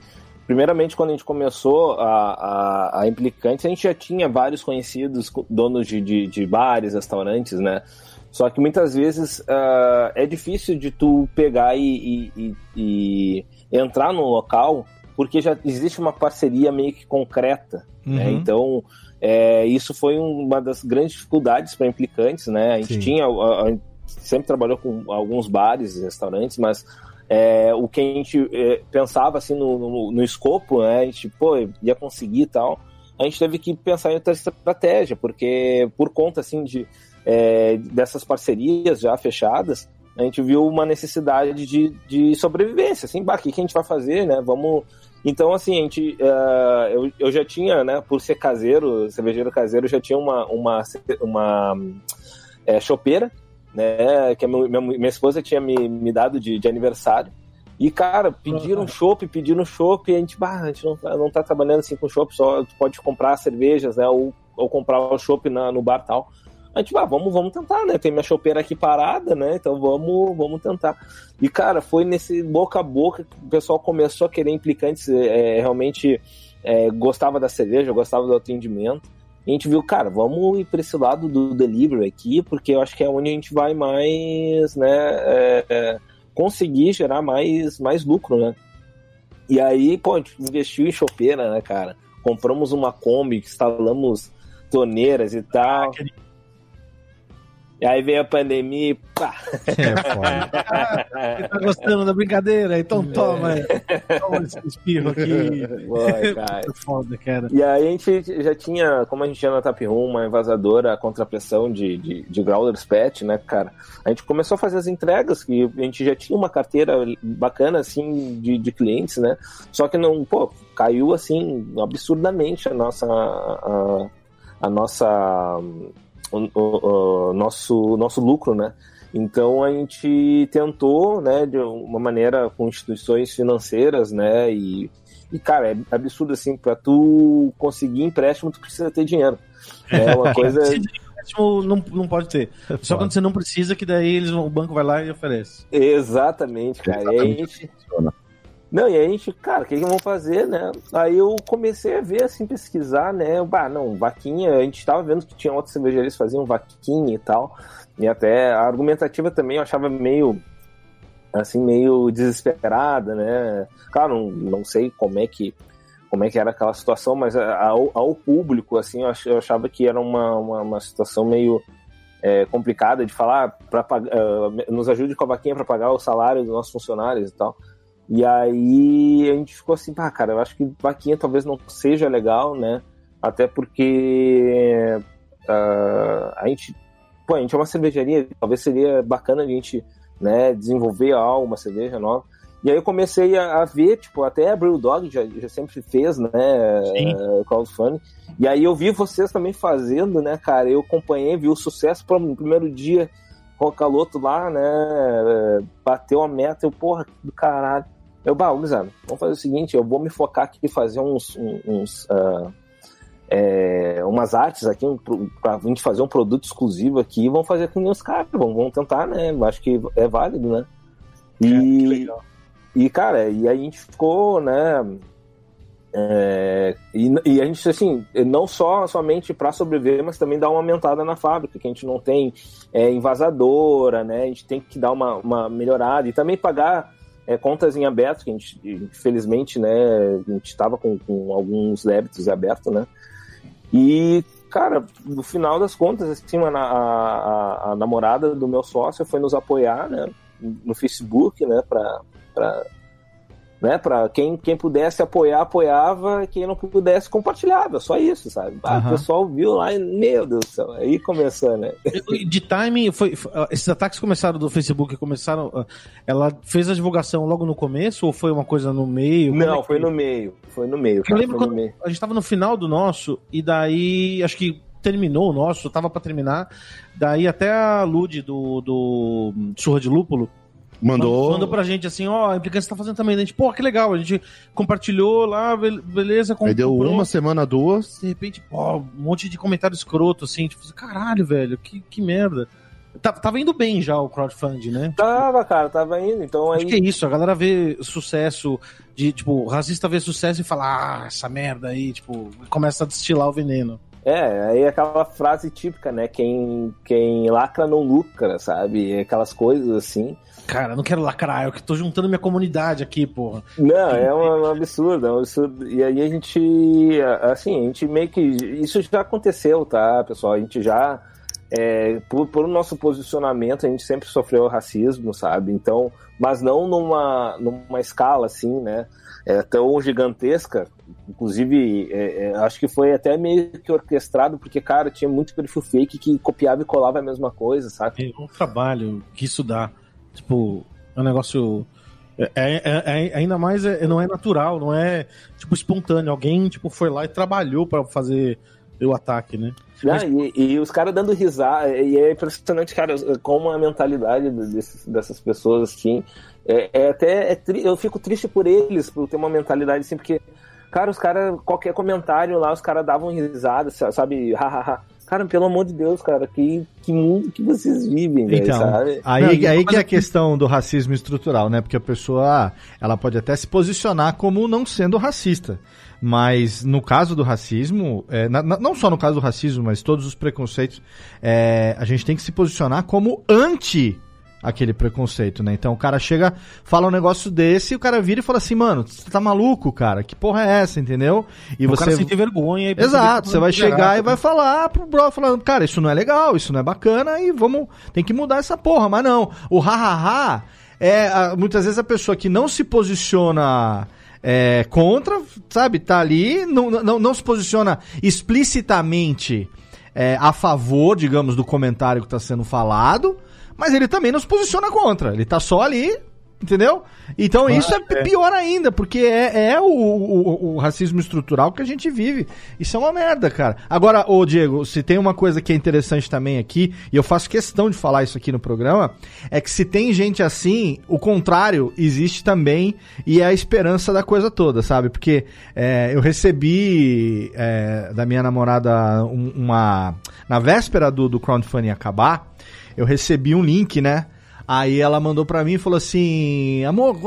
Primeiramente, quando a gente começou a, a, a Implicantes, a gente já tinha vários conhecidos, co- donos de, de, de bares, restaurantes, né? Só que muitas vezes ah, é difícil de tu pegar e, e, e- e entrar num local porque já existe uma parceria meio que concreta, né? Uhum. Então, é, isso foi uma das grandes dificuldades para implicantes, né? A gente Sim. tinha, a, a sempre trabalhou com alguns bares e restaurantes, mas é, o que a gente é, pensava assim no, no, no escopo, né? A gente, pô, ia conseguir e tal. A gente teve que pensar em outra estratégia, porque por conta assim de é, dessas parcerias já fechadas, a gente viu uma necessidade de, de sobrevivência, assim, bah, o que, a gente vai fazer, né? Vamos. Então, assim, a gente, uh, eu, eu já tinha, né, por ser caseiro, cervejeiro caseiro, eu já tinha uma, uma, uma é, chopeira, né, que minha, minha esposa tinha me, me dado de, de aniversário. E, cara, pediram chopp, pediram chopp, e a gente, bah, a gente não, não tá trabalhando assim com chopp, só pode comprar cervejas, né, ou, ou comprar o chopp no bar e tal. A gente, ah, vamos, vamos tentar, né? Tem minha chopeira aqui parada, né? Então vamos, vamos tentar. E, cara, foi nesse boca a boca que o pessoal começou a querer implicantes, é, realmente é, gostava da cerveja, gostava do atendimento. A gente viu, cara, vamos ir para esse lado do delivery aqui, porque eu acho que é onde a gente vai mais, né, é, é, conseguir gerar mais, mais lucro, né? E aí, pô, a gente investiu em chopeira, né, cara? Compramos uma Kombi, instalamos torneiras e tal. E aí veio a pandemia e pá. É foda. Você *laughs* tá gostando da brincadeira? Então toma, toma esse espirro aqui. *laughs* Foi, cara. É foda, cara. E aí a gente já tinha, como a gente tinha na Tap Room, uma invasadora contra pressão de, de, de Growlers Pet, né, cara? A gente começou a fazer as entregas, que a gente já tinha uma carteira bacana, assim, de, de clientes, né? Só que não, pô, caiu, assim, absurdamente a nossa... a, a nossa o, o, o, nosso, nosso lucro, né? Então a gente tentou, né, de uma maneira com instituições financeiras, né, e, e cara, é absurdo assim, para tu conseguir empréstimo tu precisa ter dinheiro. É uma *laughs* coisa não, não pode ter. Só quando você não precisa que daí eles, o banco vai lá e oferece. Exatamente, cara. Exatamente. E a gente não, e aí a gente, cara, o que, que vamos fazer, né? Aí eu comecei a ver, assim, pesquisar, né? Bah, não, vaquinha, a gente tava vendo que tinha outras cervejarias que faziam vaquinha e tal. E até a argumentativa também eu achava meio, assim, meio desesperada, né? Claro, não, não sei como é que como é que era aquela situação, mas ao, ao público, assim, eu achava que era uma, uma, uma situação meio é, complicada de falar, pra, uh, nos ajude com a vaquinha para pagar o salário dos nossos funcionários e tal. E aí a gente ficou assim, pá, cara, eu acho que vaquinha talvez não seja legal, né? Até porque uh, a gente, pô, a gente é uma cervejaria, talvez seria bacana a gente, né, desenvolver algo, uma cerveja nova. E aí eu comecei a, a ver, tipo, até a Brewdog já, já sempre fez, né, uh, crowdfunding. E aí eu vi vocês também fazendo, né, cara, eu acompanhei, vi o sucesso no primeiro dia o Caloto lá, né, bateu a meta, eu, porra, do caralho. Eu, bah, Guizano, vamos fazer o seguinte, eu vou me focar aqui e fazer uns, uns uh, é, umas artes aqui um, pra gente fazer um produto exclusivo aqui e vamos fazer com os caras, vamos, vamos tentar, né? Acho que é válido, né? E, é, e cara, e a gente ficou, né? É, e, e, a gente, assim, não só somente para sobreviver, mas também dar uma aumentada na fábrica, que a gente não tem é, invasadora, né? A gente tem que dar uma, uma melhorada e também pagar é, contas em aberto, que a gente, infelizmente, né, a gente estava com, com, alguns débitos abertos, né? E, cara, no final das contas, assim, a, a, a namorada do meu sócio foi nos apoiar, né, no Facebook, né, para né? Para quem, quem pudesse apoiar, apoiava, quem não pudesse, compartilhava, só isso, sabe? Ah, uhum. O pessoal viu lá e, meu Deus do céu, aí começou, né? De timing, foi, esses ataques começaram do Facebook, começaram. ah, Ela fez a divulgação logo no começo ou foi uma coisa no meio? Como Não, é que- foi no meio, foi no meio. Eu cara, lembro foi no quando meio. a gente tava no final do nosso, e daí acho que terminou o nosso, tava pra terminar. Daí até a Lud do, do Surra de Lúpulo Mandou. mandou pra gente assim: ó, a implicância tá fazendo também. A gente, pô, que legal, a gente compartilhou lá, be- beleza. Aí deu comprou. uma semana, duas. De repente, pô, um monte de comentário escroto, assim, tipo, caralho, velho, que, que merda. Tá- Tava indo bem já o crowdfunding, né? Tava, cara, tava indo, então aí... Acho que é isso, a galera vê sucesso de, tipo, o racista vê sucesso e fala, ah, essa merda aí, tipo, começa a destilar o veneno. É, aí aquela frase típica, né? Quem, quem lacra não lucra, sabe? Aquelas coisas assim. Cara, não quero lacrar, eu que tô juntando minha comunidade aqui, porra. Não, é um, um absurdo, é um absurdo. E aí a gente, assim, a gente meio que. Isso já aconteceu, tá, pessoal? A gente já. É, por, por nosso posicionamento, a gente sempre sofreu racismo, sabe? Então, mas não numa, numa escala assim, né? É, tão gigantesca. Inclusive, é, é, acho que foi até meio que orquestrado, porque, cara, tinha muito perfil fake que copiava e colava a mesma coisa, sabe? É um trabalho que isso dá. Tipo, é um negócio. É, é, é ainda mais não é natural, não é tipo espontâneo. Alguém tipo foi lá e trabalhou para fazer o ataque, né? Ah, e, e, os caras dando risada, e é impressionante, cara, como a mentalidade desses, dessas pessoas, assim, é, é até, é tri, eu fico triste por eles, por ter uma mentalidade assim, porque, cara, os caras, qualquer comentário lá, os caras davam risada, sabe, *laughs* hahaha. Cara, pelo amor de Deus, cara, que, que mundo que vocês vivem, então, sabe? Aí, Não, aí que é a questão do racismo estrutural, né? Porque a pessoa, ela pode até se posicionar como não sendo racista. Mas no caso do racismo, é, na, não só no caso do racismo, mas todos os preconceitos, é, a gente tem que se posicionar como anti aquele preconceito, né? Então o cara chega, fala um negócio desse e o cara vira e fala assim, mano, você tá maluco, cara? Que porra é essa, entendeu? E o você cara sente vergonha. E Exato, você vai chegar e vai falar pro bro, falando, cara, isso não é legal, isso não é bacana e vamos, tem que mudar essa porra. Mas não, o ha-ha-ha é, muitas vezes a pessoa que não se posiciona é, contra, sabe? Tá ali, não, não, não se posiciona explicitamente é, a favor, digamos, do comentário que está sendo falado, mas ele também não se posiciona contra. Ele tá só ali Entendeu? Então isso é, é pior ainda, porque é, é o, o, o, racismo estrutural que a gente vive. Isso é uma merda, cara. Agora, ô Diego, se tem uma coisa que é interessante também aqui, e eu faço questão de falar isso aqui no programa, é que se tem gente assim, o contrário existe também, e é a esperança da coisa toda, sabe? Porque é, eu recebi é, da minha namorada uma. Na véspera do, do crowdfunding acabar, eu recebi um link, né? Aí ela mandou pra mim e falou assim: Amor,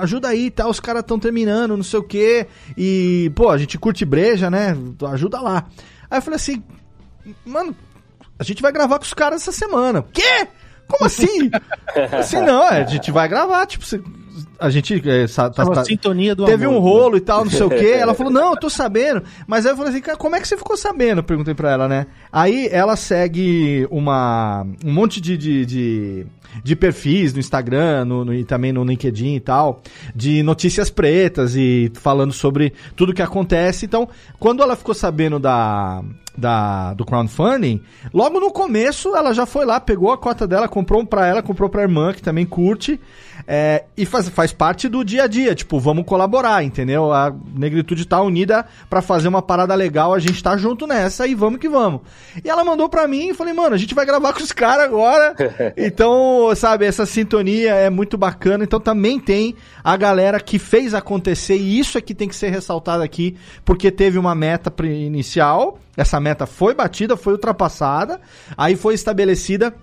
ajuda aí, tá? Os caras estão terminando, não sei o quê. E, pô, a gente curte breja, né? Ajuda lá. Aí eu falei assim: Mano, a gente vai gravar com os caras essa semana. Quê? Como assim? *laughs* assim, não, é, a gente vai gravar, tipo, a gente é, tá, tá, sintonia do teve amor, um rolo né? e tal, não sei o quê. Ela *laughs* falou, não, eu tô sabendo. Mas aí eu falei assim, cara, como é que você ficou sabendo? Perguntei pra ela, né? Aí ela segue uma, um monte de, de, de, de perfis no Instagram no, no, e também no LinkedIn e tal, de notícias pretas e falando sobre tudo que acontece. Então, quando ela ficou sabendo da, da, do crowdfunding, logo no começo ela já foi lá, pegou a cota dela, comprou um pra ela, comprou pra irmã, que também curte, é, e faz, faz parte do dia a dia, tipo, vamos colaborar, entendeu? A negritude tá unida para fazer uma parada legal, a gente tá junto nessa e vamos que vamos. E ela mandou pra mim e falei, mano, a gente vai gravar *laughs* com os caras agora, *laughs* então, sabe, essa sintonia é muito bacana, então também tem a galera que fez acontecer, e isso é que tem que ser ressaltado aqui, porque teve uma meta inicial, essa meta foi batida, foi ultrapassada, aí foi estabelecida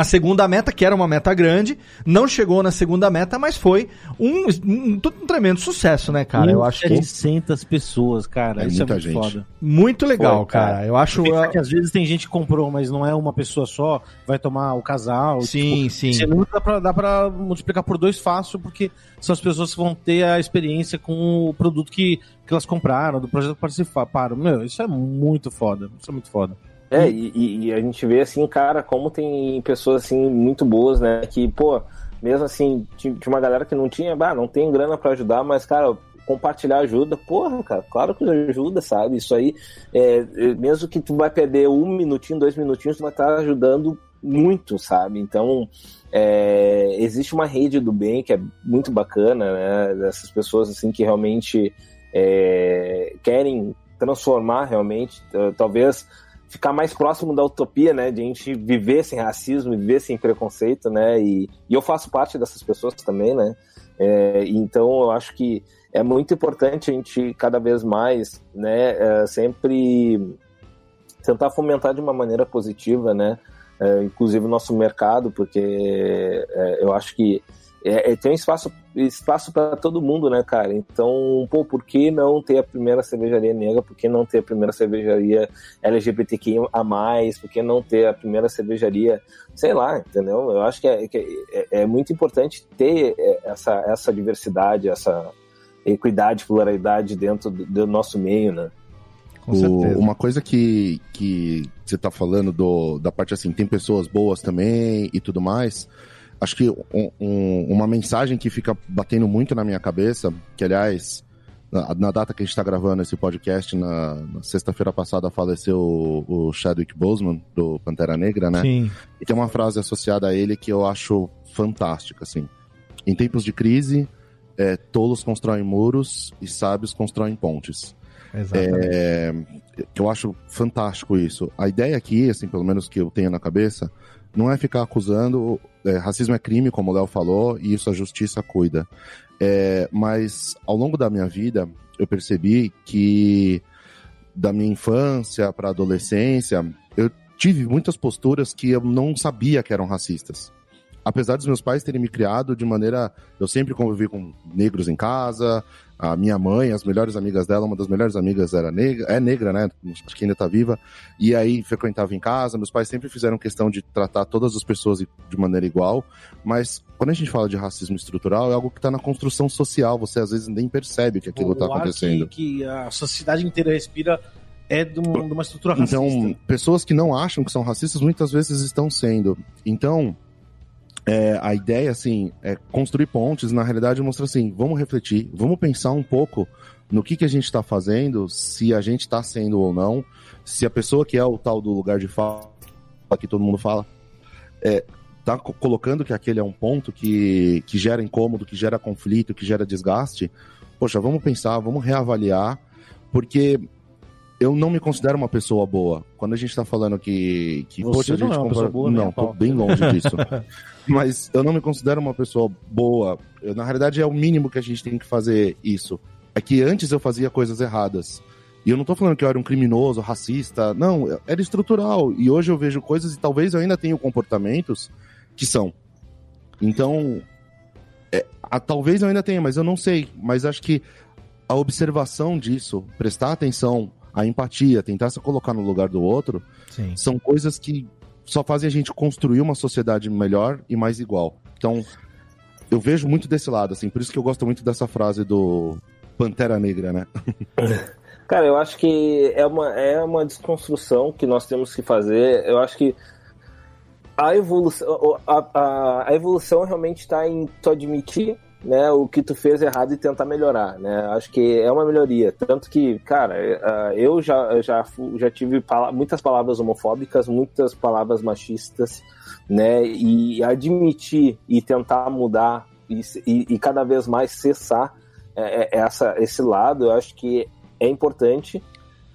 a segunda meta, que era uma meta grande, não chegou na segunda meta, mas foi um, um, um tremendo sucesso, né, cara? Eu acho que 600 pessoas, cara. É isso é muita é muito gente. foda. Muito legal, foi, cara. cara. Eu acho que às vezes tem gente que comprou, mas não é uma pessoa só, vai tomar o casal. Sim, tipo, sim. Você dá pra, dá pra multiplicar por dois fácil, porque são as pessoas que vão ter a experiência com o produto que, que elas compraram, do projeto que participaram. Meu, isso é muito foda. Isso é muito foda. É, e, e, a gente vê assim, cara, como tem pessoas assim muito boas, né? Que, pô, mesmo assim, tinha uma galera que não tinha, bah, não tem grana para ajudar, mas, cara, compartilhar ajuda, porra, cara, claro que ajuda, sabe? Isso aí, é, é, mesmo que tu vai perder um minutinho, dois minutinhos, tu vai estar ajudando muito, sabe? Então, é, existe uma rede do bem que é muito bacana, né? Dessas pessoas, assim, que realmente é, querem transformar realmente, talvez ficar mais próximo da utopia, né? De a gente viver sem racismo, viver sem preconceito, né? E, e eu faço parte dessas pessoas também, né? É, então eu acho que é muito importante a gente cada vez mais, né? É, sempre tentar fomentar de uma maneira positiva, né? É, inclusive o nosso mercado, porque é, eu acho que é, é, tem um espaço, espaço para todo mundo, né, cara? Então, pô, por que não ter a primeira cervejaria negra? Por que não ter a primeira cervejaria LGBTQ a mais? Por que não ter a primeira cervejaria, sei lá, entendeu? Eu acho que é, que é, é muito importante ter essa, essa diversidade, essa equidade, pluralidade dentro do, do nosso meio, né? O, uma coisa que, que você está falando do, da parte assim, tem pessoas boas também e tudo mais. Acho que um, um, uma mensagem que fica batendo muito na minha cabeça, que aliás, na, na data que a gente está gravando esse podcast, na, na sexta-feira passada faleceu o, o, Chadwick Boseman, do Pantera Negra, né? Sim. E tem uma frase associada a ele que eu acho fantástica, assim. Em tempos de crise, é, tolos constroem muros e sábios constroem pontes. Exatamente. É, eu acho fantástico isso. A ideia aqui, assim, pelo menos que eu tenho na cabeça, não é ficar acusando. É, racismo é crime, como o Léo falou, e isso a justiça cuida. É, mas ao longo da minha vida, eu percebi que da minha infância para adolescência, eu tive muitas posturas que eu não sabia que eram racistas apesar dos meus pais terem me criado de maneira. Eu sempre convivi com negros em casa. A minha mãe, as melhores amigas dela, uma das melhores amigas era negra, é negra, né? Acho que ainda tá viva. E aí frequentava em casa. Meus pais sempre fizeram questão de tratar todas as pessoas de maneira igual. Mas quando a gente fala de racismo estrutural, é algo que está na construção social. Você às vezes nem percebe que aquilo está acontecendo. Que, que a sociedade inteira respira é de, um, de, uma estrutura racista. Então, pessoas que não acham que são racistas muitas vezes estão sendo. Então, é, a ideia, assim, é construir pontes, na realidade, mostrar assim, vamos refletir, vamos pensar um pouco no que, que a gente está fazendo, se a gente está sendo ou não, se a pessoa que é o tal do lugar de fala, que todo mundo fala, é, tá colocando que aquele é um ponto que, que gera incômodo, que gera conflito, que gera desgaste, poxa, vamos pensar, vamos reavaliar, porque eu não me considero uma pessoa boa. Quando a gente tá falando que. que Você poxa, a gente não é uma compara... pessoa boa, Não, tô bem longe disso. *laughs* Mas eu não me considero uma pessoa boa. Eu, na realidade, é o mínimo que a gente tem que fazer isso. É que antes eu fazia coisas erradas. E eu não tô falando que eu era um criminoso, racista. Não, era estrutural. E hoje eu vejo coisas e talvez eu ainda tenha comportamentos que são. Então, é, a, talvez eu ainda tenha, mas eu não sei. Mas acho que a observação disso, prestar atenção a empatia, tentar se colocar no lugar do outro, Sim. são coisas que só fazem a gente construir uma sociedade melhor e mais igual. Então, eu vejo muito desse lado, assim, por isso que eu gosto muito dessa frase do Pantera Negra, né? *laughs* Cara, eu acho que é uma, é uma desconstrução que nós temos que fazer. Eu acho que a evolução, a, a, a evolução realmente está em tu admitir né, o que tu fez errado e tentar melhorar, né? Acho que é uma melhoria. Tanto que, cara, é, eu já, já, já tive muitas palavras homofóbicas, muitas palavras machistas, né? E admitir e tentar mudar e, e, e cada vez mais cessar é, é, essa, esse lado, eu acho que é importante,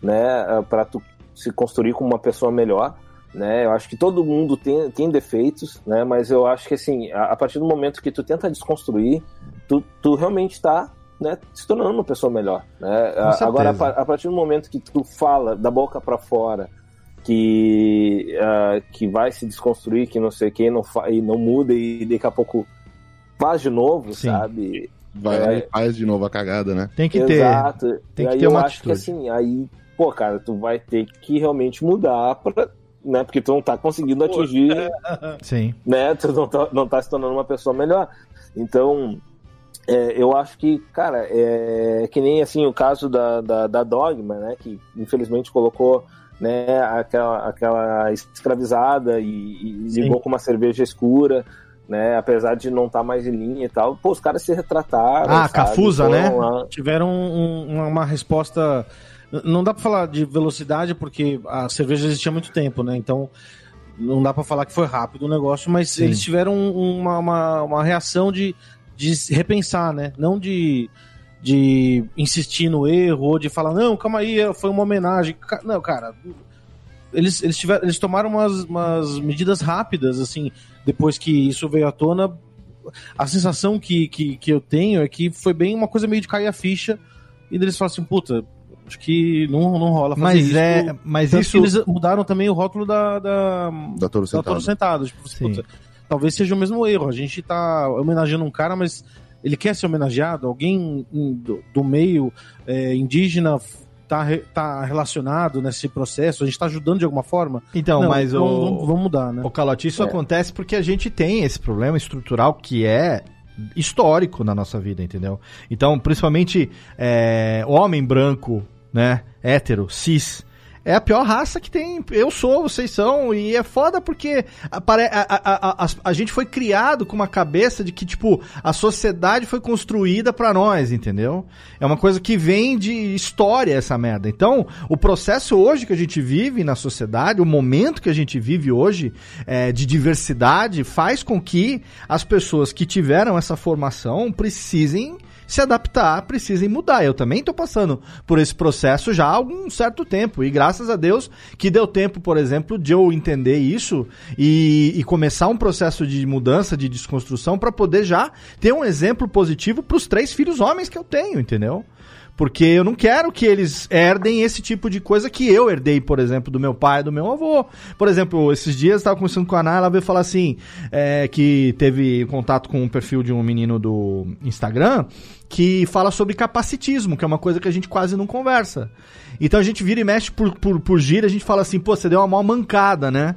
né? Para tu se construir como uma pessoa melhor né? Eu acho que todo mundo tem, tem defeitos, né? Mas eu acho que assim, a, a partir do momento que tu tenta desconstruir, tu, tu realmente está né, se tornando uma pessoa melhor, né? Agora, a, a, partir do momento que tu fala da boca para fora que uh, que vai se desconstruir, que não sei o que, não e não muda e daqui a pouco faz de novo, Sim. sabe? Vai é... faz de novo a cagada, né? Tem que Exato. ter. Exato. Tem que ter eu uma acho que assim, aí, pô, cara, tu vai ter que realmente mudar para né? Porque tu não tá conseguindo atingir. *laughs* Sim. Né? Tu não tá, não tá se tornando uma pessoa melhor. Então, é, eu acho que, cara, é que nem assim o caso da, da, da Dogma, né? Que infelizmente colocou né, aquela, aquela escravizada e, e ligou com uma cerveja escura. Né, apesar de não estar tá mais em linha e tal, pô, os caras se retrataram. Ah, sabe? Cafusa, né? Lá. Tiveram um, uma resposta não dá para falar de velocidade porque a cerveja existia há muito tempo, né? Então não dá para falar que foi rápido o negócio, mas Sim. eles tiveram uma, uma, uma, reação de, de repensar, né? Não de, de insistir no erro ou de falar, não, calma aí, foi uma homenagem. Não, cara, eles, eles, tiveram, eles tomaram umas, umas medidas rápidas, assim, depois que isso veio à tona. A sensação que, que, que eu tenho é que foi bem uma coisa meio de cair a ficha e eles falam assim, puta, Acho que não, não rola fazer mas isso. É, mas isso... eles mudaram também o rótulo da... Da, da Toro Sentado. Da Toro Sentado. Tipo, puta, talvez seja o mesmo erro. A gente tá homenageando um cara, mas ele quer ser homenageado? Alguém do, do meio é, indígena tá, tá relacionado nesse processo? A gente tá ajudando de alguma forma? Então, Não, mas então o... vamos, vamos mudar, né? O Calote, isso É. acontece porque a gente tem esse problema estrutural que é histórico na nossa vida, entendeu? Então, principalmente é, homem branco, né, hétero, cis, é a pior raça que tem. Eu sou, vocês são, e é foda porque a, a, a, a, gente foi criado com uma cabeça de que, tipo, a sociedade foi construída pra nós, entendeu? É uma coisa que vem de história essa merda. Então, o processo hoje que a gente vive na sociedade, o momento que a gente vive hoje é, de diversidade, faz com que as pessoas que tiveram essa formação precisem se adaptar, precisem mudar. Eu também estou passando por esse processo já há algum certo tempo. E graças a Deus que deu tempo, por exemplo, de eu entender isso e, e começar um processo de mudança, de desconstrução, para poder já ter um exemplo positivo para os três filhos homens que eu tenho, entendeu? Porque eu não quero que eles herdem esse tipo de coisa que eu herdei, por exemplo, do meu pai e do meu avô. Por exemplo, esses dias eu estava conversando com a Ana, ela veio falar assim, é, que teve contato com um perfil de um menino do Instagram que fala sobre capacitismo, que é uma coisa que a gente quase não conversa. Então a gente vira e mexe por, por, por gira, a gente fala assim, pô, você deu uma maior mancada, né?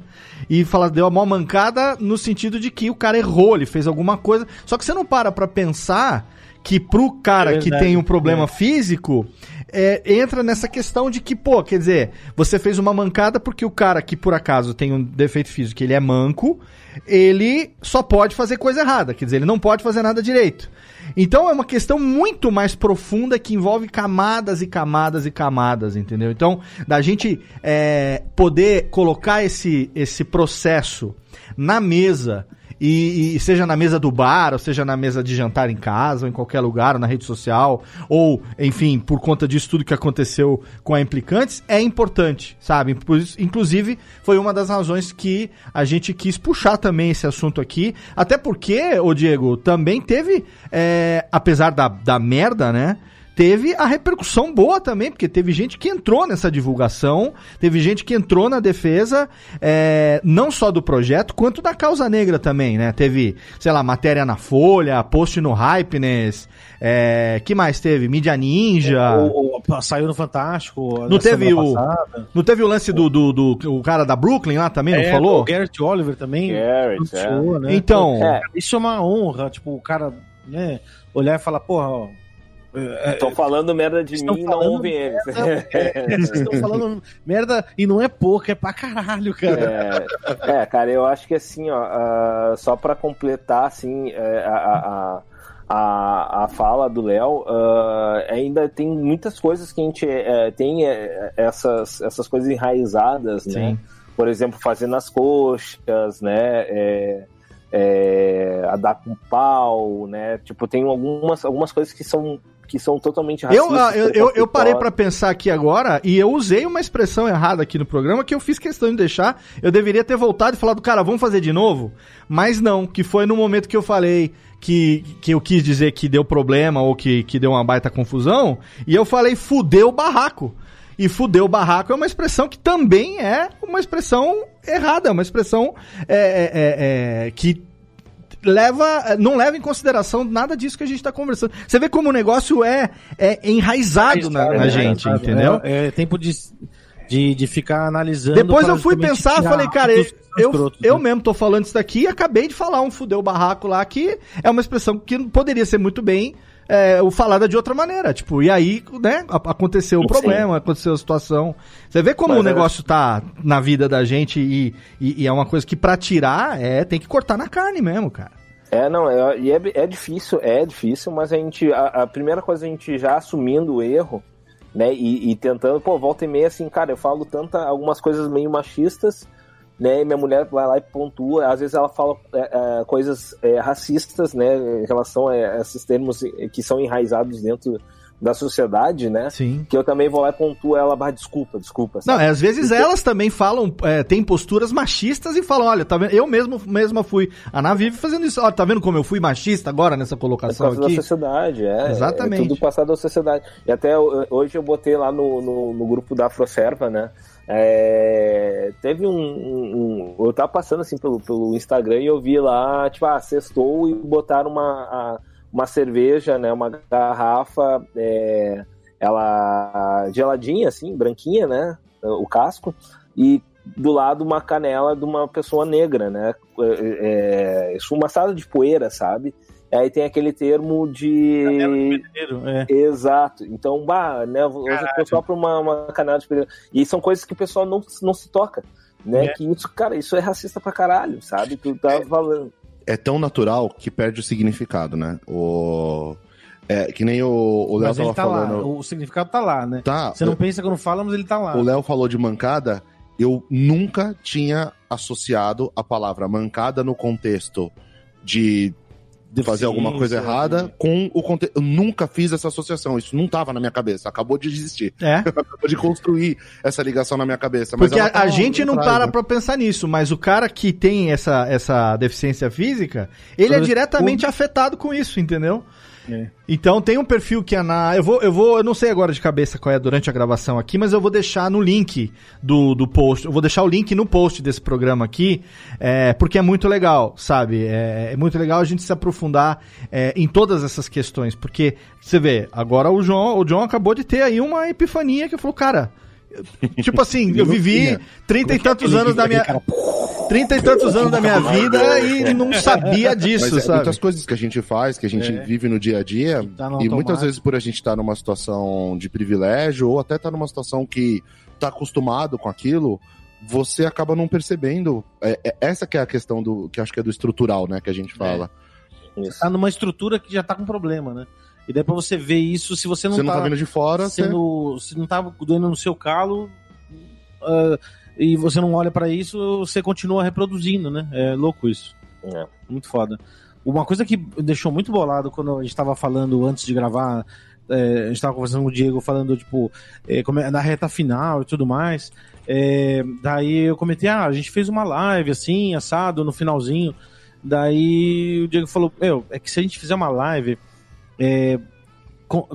E fala, deu uma maior mancada no sentido de que o cara errou, ele fez alguma coisa. Só que você não para pra pensar que pro cara É que tem um problema físico, é, entra nessa questão de que, pô, quer dizer, você fez uma mancada porque o cara que por acaso tem um defeito físico, ele é manco, ele só pode fazer coisa errada, quer dizer, ele não pode fazer nada direito. Então é uma questão muito mais profunda que envolve camadas e camadas e camadas, entendeu? Então, da gente é, poder colocar esse, esse processo na mesa e, e seja na mesa do bar, ou seja na mesa de jantar em casa, ou em qualquer lugar, ou na rede social, ou, enfim, por conta disso tudo que aconteceu com a Implicantes, é importante, sabe? Inclusive, foi uma das razões que a gente quis puxar também esse assunto aqui, até porque, ô Diego, também teve, é, apesar da, da merda, né? Teve a repercussão boa também, porque teve gente que entrou nessa divulgação, teve gente que entrou na defesa, é, não só do projeto, quanto da causa negra também, né? Teve, sei lá, matéria na Folha, post no Hypeness, é, que mais teve? Mídia Ninja. Ou- ou saiu no Fantástico. Não teve o- passada. Não teve o lance do, do, do- o cara da Brooklyn lá também, não É, falou? O Garrett Oliver também. Garrett, anunciou, né? Então, É, Isso é uma honra, tipo, o cara né, olhar e falar, porra, ó, é, Estão falando merda de Estão mim e não ouvem eles. é, *laughs* vocês estão falando merda e não é pouco, é pra caralho, cara. É, é, cara, eu acho que assim, ó, ah, só pra completar, assim, é, a, a, a, a fala do Léo, ah, ainda tem muitas coisas que a gente é, tem é, essas, essas coisas enraizadas, né? Sim. Por exemplo, fazendo as coxas, né? É, é, a dar com pau, né? Tipo, tem algumas, algumas coisas que são, que são totalmente Eu, ah, eu, eu, eu parei pra pensar aqui agora e eu usei uma expressão errada aqui no programa que eu fiz questão de deixar. Eu deveria ter voltado e falado, cara, vamos fazer de novo? Mas não, que foi no momento que eu falei que, que eu quis dizer que deu problema ou que, que deu uma baita confusão. E eu falei, fudeu o barraco. E fudeu o barraco é uma expressão que também é uma expressão errada, é uma expressão é, é, é, é, que leva, não leva em consideração nada disso que a gente está conversando. Você vê como o negócio é, é enraizado na, na É, gente, sabe? entendeu? É, é tempo de, de, de ficar analisando. Depois eu fui pensar, falei, cara, eu, escrotos, eu né? mesmo tô falando isso daqui e acabei de falar um fudeu barraco lá, que é uma expressão que poderia ser muito bem é, o falada de outra maneira. Tipo, e aí, né, aconteceu o Sim. problema, aconteceu a situação. Você vê como Mas o negócio tá na vida da gente e, e, e é uma coisa que pra tirar, é, tem que cortar na carne mesmo, cara. É, não, é, é, é difícil, é difícil, mas a gente, a, a primeira coisa, a gente já assumindo o erro, né, e, e tentando, pô, volta e meia, assim, cara, eu falo tanta, algumas coisas meio machistas, né, e minha mulher vai lá e pontua, às vezes ela fala é, é, coisas é, racistas, né, em relação a esses termos que são enraizados dentro da sociedade, né, Sim. que eu também vou lá e pontuo ela, barra, desculpa, desculpa, Não, sabe? é, às vezes elas também falam, é, têm posturas machistas e falam, olha, tá vendo? Eu mesmo mesma fui. A Ana vive fazendo isso. Olha, tá vendo como eu fui machista agora nessa É colocação da aqui? sociedade, é. Exatamente. É tudo passado da sociedade. E até eu- hoje eu botei lá no, no, no grupo da Afroserva, né? É, teve um, um, um, Eu tava passando assim pelo, pelo Instagram e eu vi lá, tipo, ah, cestou e botaram uma, uma cerveja, né? Uma garrafa, é, ela geladinha, assim, branquinha, né? O casco, e do lado uma canela de uma pessoa negra, né? É, é, esfumaçada de poeira, sabe? Aí tem aquele termo de. Canela de pedreiro, é. Exato. Então, bah, né? Hoje o pessoal para uma, uma canela de pedreiro. E são coisas que o pessoal não, não se toca. Né? É. Que isso, cara, isso é racista pra caralho, sabe? Tu tá é, falando. É tão natural que perde o significado, né? O. É, que nem o Léo tava tá falando. Lá. O significado tá lá, né? Tá. Você não pensa quando fala, mas ele tá lá. O Léo falou de mancada. Eu nunca tinha associado a palavra mancada no contexto de de fazer alguma coisa errada com o conteúdo. Eu nunca fiz essa associação, isso não estava na minha cabeça, acabou de existir. É. *laughs* Acabou de construir essa ligação na minha cabeça. Porque a, a gente não para né? pra pensar nisso, mas o cara que tem essa, essa deficiência física, ele é diretamente afetado com isso, entendeu? É. Então tem um perfil que é na. Eu vou, eu vou, eu não sei agora de cabeça qual é durante a gravação aqui, mas eu vou deixar no link do, do post. Eu vou deixar o link no post desse programa aqui, é, porque é muito legal, sabe? É, é muito legal a gente se aprofundar é, em todas essas questões. Porque, você vê, agora o João, o John acabou de ter aí uma epifania que falou, cara. Tipo assim, eu vivi trinta e tantos anos da minha. Trinta e tantos anos da minha vida e não sabia disso, Mas é, sabe? Muitas coisas que a gente faz, que a gente é. vive no dia a dia, tá e muitas vezes por a gente estar tá numa situação de privilégio, ou até estar tá numa situação que tá acostumado com aquilo, você acaba não percebendo. É, é, essa que é a questão do que acho que é do estrutural, né, que a gente é. fala. Você tá numa estrutura que já tá com problema, né? E daí pra você ver isso, se você não, você não tá, tá vendo de fora, sendo, você... se não tá doendo no seu calo, uh, e você não olha para isso, você continua reproduzindo, né? É louco isso. É. Muito foda. Uma coisa que deixou muito bolado quando a gente tava falando antes de gravar, é, a gente tava conversando com o Diego falando, tipo, é, é na reta final e tudo mais. É, daí eu comentei, ah, a gente fez uma live assim, assado, no finalzinho. Daí o Diego falou, meu, é que se a gente fizer uma live é, com,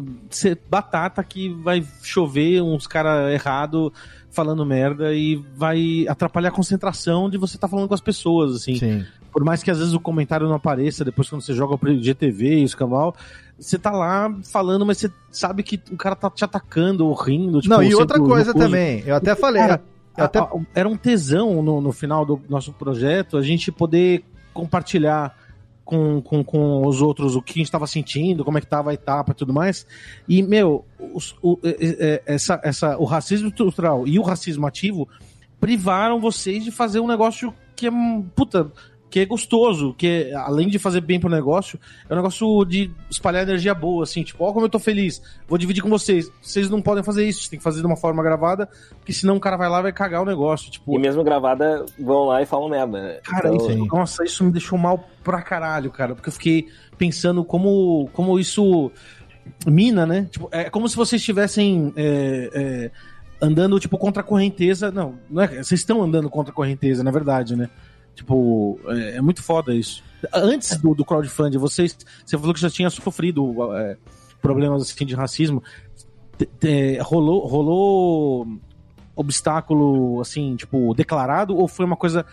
batata que vai chover uns caras errado falando merda e vai atrapalhar a concentração de você estar tá falando com as pessoas, assim. Sim. Por mais que às vezes o comentário não apareça depois quando você joga o GTV e o escambau, você tá lá falando, mas você sabe que o cara tá te atacando ou rindo. Tipo, não, e outra coisa também, eu até falei. Cara, eu até... Era um tesão no, no final do nosso projeto a gente poder compartilhar com, com, com os outros o que a gente estava sentindo, como é que tava a etapa e tudo mais. E, meu, os, o, essa, essa, o racismo estrutural e o racismo ativo privaram vocês de fazer um negócio que é, puta, que é gostoso, que é, além de fazer bem pro negócio, é um negócio de espalhar energia boa, assim, tipo, ó, como eu tô feliz, vou dividir com vocês. Vocês não podem fazer isso, tem que fazer de uma forma gravada, porque senão o cara vai lá e vai cagar o negócio, tipo. E mesmo gravada, vão lá e falam merda, né? Cara, então... isso, nossa, isso me deixou mal pra caralho, cara, porque eu fiquei pensando como, como isso mina, né? Tipo, é como se vocês estivessem. É, é, andando, tipo, contra a correnteza. Não, não é, vocês estão andando contra a correnteza, na verdade, né? Tipo, é, é muito foda isso. Antes do, do crowdfunding, vocês, você falou que já tinha sofrido é, problemas assim, de racismo. rolou, rolou obstáculo, assim, tipo, declarado ou foi uma coisa,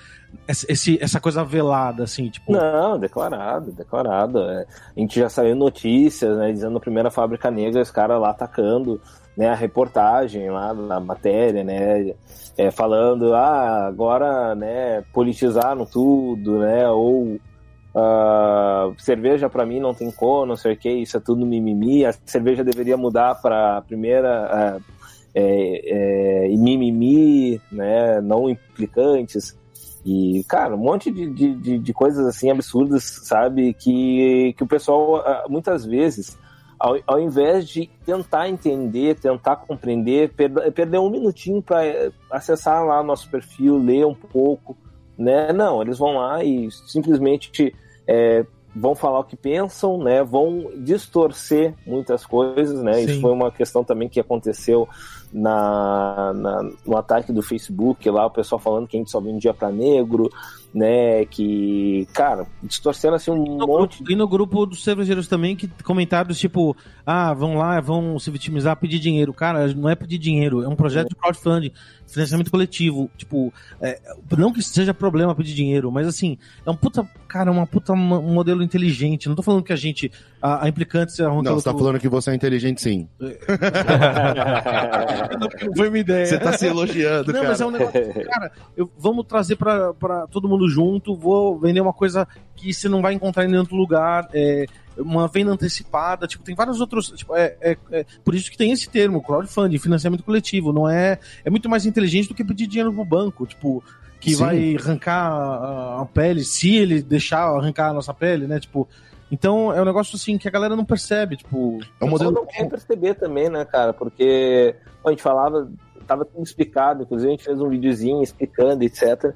esse, essa coisa velada, assim, tipo... Não, declarado, declarado. É, a gente já saiu notícias, né, dizendo a primeira fábrica negra, os caras lá atacando, né, a reportagem lá na matéria, né, é, falando, ah, agora, né, politizaram tudo, né, ou uh, cerveja para mim não tem cor, não sei o que, isso é tudo mimimi, a cerveja deveria mudar para primeira uh, é, é, mimimi, né, não implicantes, e, cara, um monte de, de, de coisas assim absurdas, sabe, que, que o pessoal uh, muitas vezes ao, ao invés de tentar entender, tentar compreender, per, perder um minutinho para eh, acessar lá nosso perfil, ler um pouco, né? Não, eles vão lá e simplesmente é, vão falar o que pensam, né? Vão distorcer muitas coisas, né? Sim. Isso foi uma questão também que aconteceu na, na, no ataque do Facebook lá, o pessoal falando que a gente só vendia para negro, né? Que, cara, distorcendo assim um no monte. Grupo, e no grupo dos cervejeiros também, que comentários tipo, ah, vão lá, vão se vitimizar, pedir dinheiro. Cara, não é pedir dinheiro, é um projeto de crowdfunding, financiamento coletivo. Tipo, é, não que seja problema pedir dinheiro, mas assim, é um puta, cara, uma puta modelo inteligente. Não tô falando que a gente, a, a implicante Não, você tá falando que você é inteligente sim. *laughs* não foi uma ideia. Você tá se elogiando, Não, cara. mas é um negócio, cara, eu, vamos trazer pra, pra todo mundo junto, vou vender uma coisa que você não vai encontrar em nenhum outro lugar, é, uma venda antecipada, tipo, tem vários outros, tipo, é, é, é, por isso que tem esse termo, crowdfunding, financiamento coletivo, não é, é muito mais inteligente do que pedir dinheiro pro banco, tipo, que Sim. vai arrancar a, a pele, se ele deixar arrancar a nossa pele, né, tipo, então é um negócio assim que a galera não percebe, tipo, É um modelo. não quer perceber também, né, cara? Porque a gente falava, tava tudo explicado, inclusive a gente fez um videozinho explicando, etc.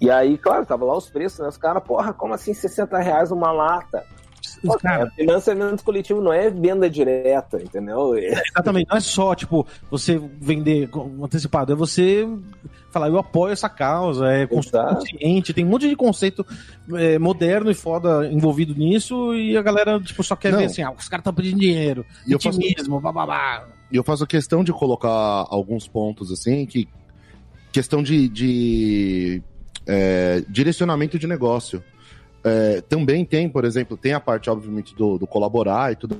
E aí, claro, tava lá os preços, né? Os caras, porra, como assim 60 reais uma lata? Pô, cara, financiamento coletivo não é venda direta, entendeu? É- Exatamente, não é só, tipo, você vender antecipado, é você falar, eu apoio essa causa, é consciente, tem um monte de conceito é, moderno e foda envolvido nisso, e a galera, tipo, só quer Não. ver assim, ah, os caras estão pedindo dinheiro, E eu faço- bababá. E eu faço questão de colocar alguns pontos assim, que questão de, de, é, direcionamento de negócio. É, também tem, por exemplo, tem a parte, obviamente, do, do colaborar e tudo.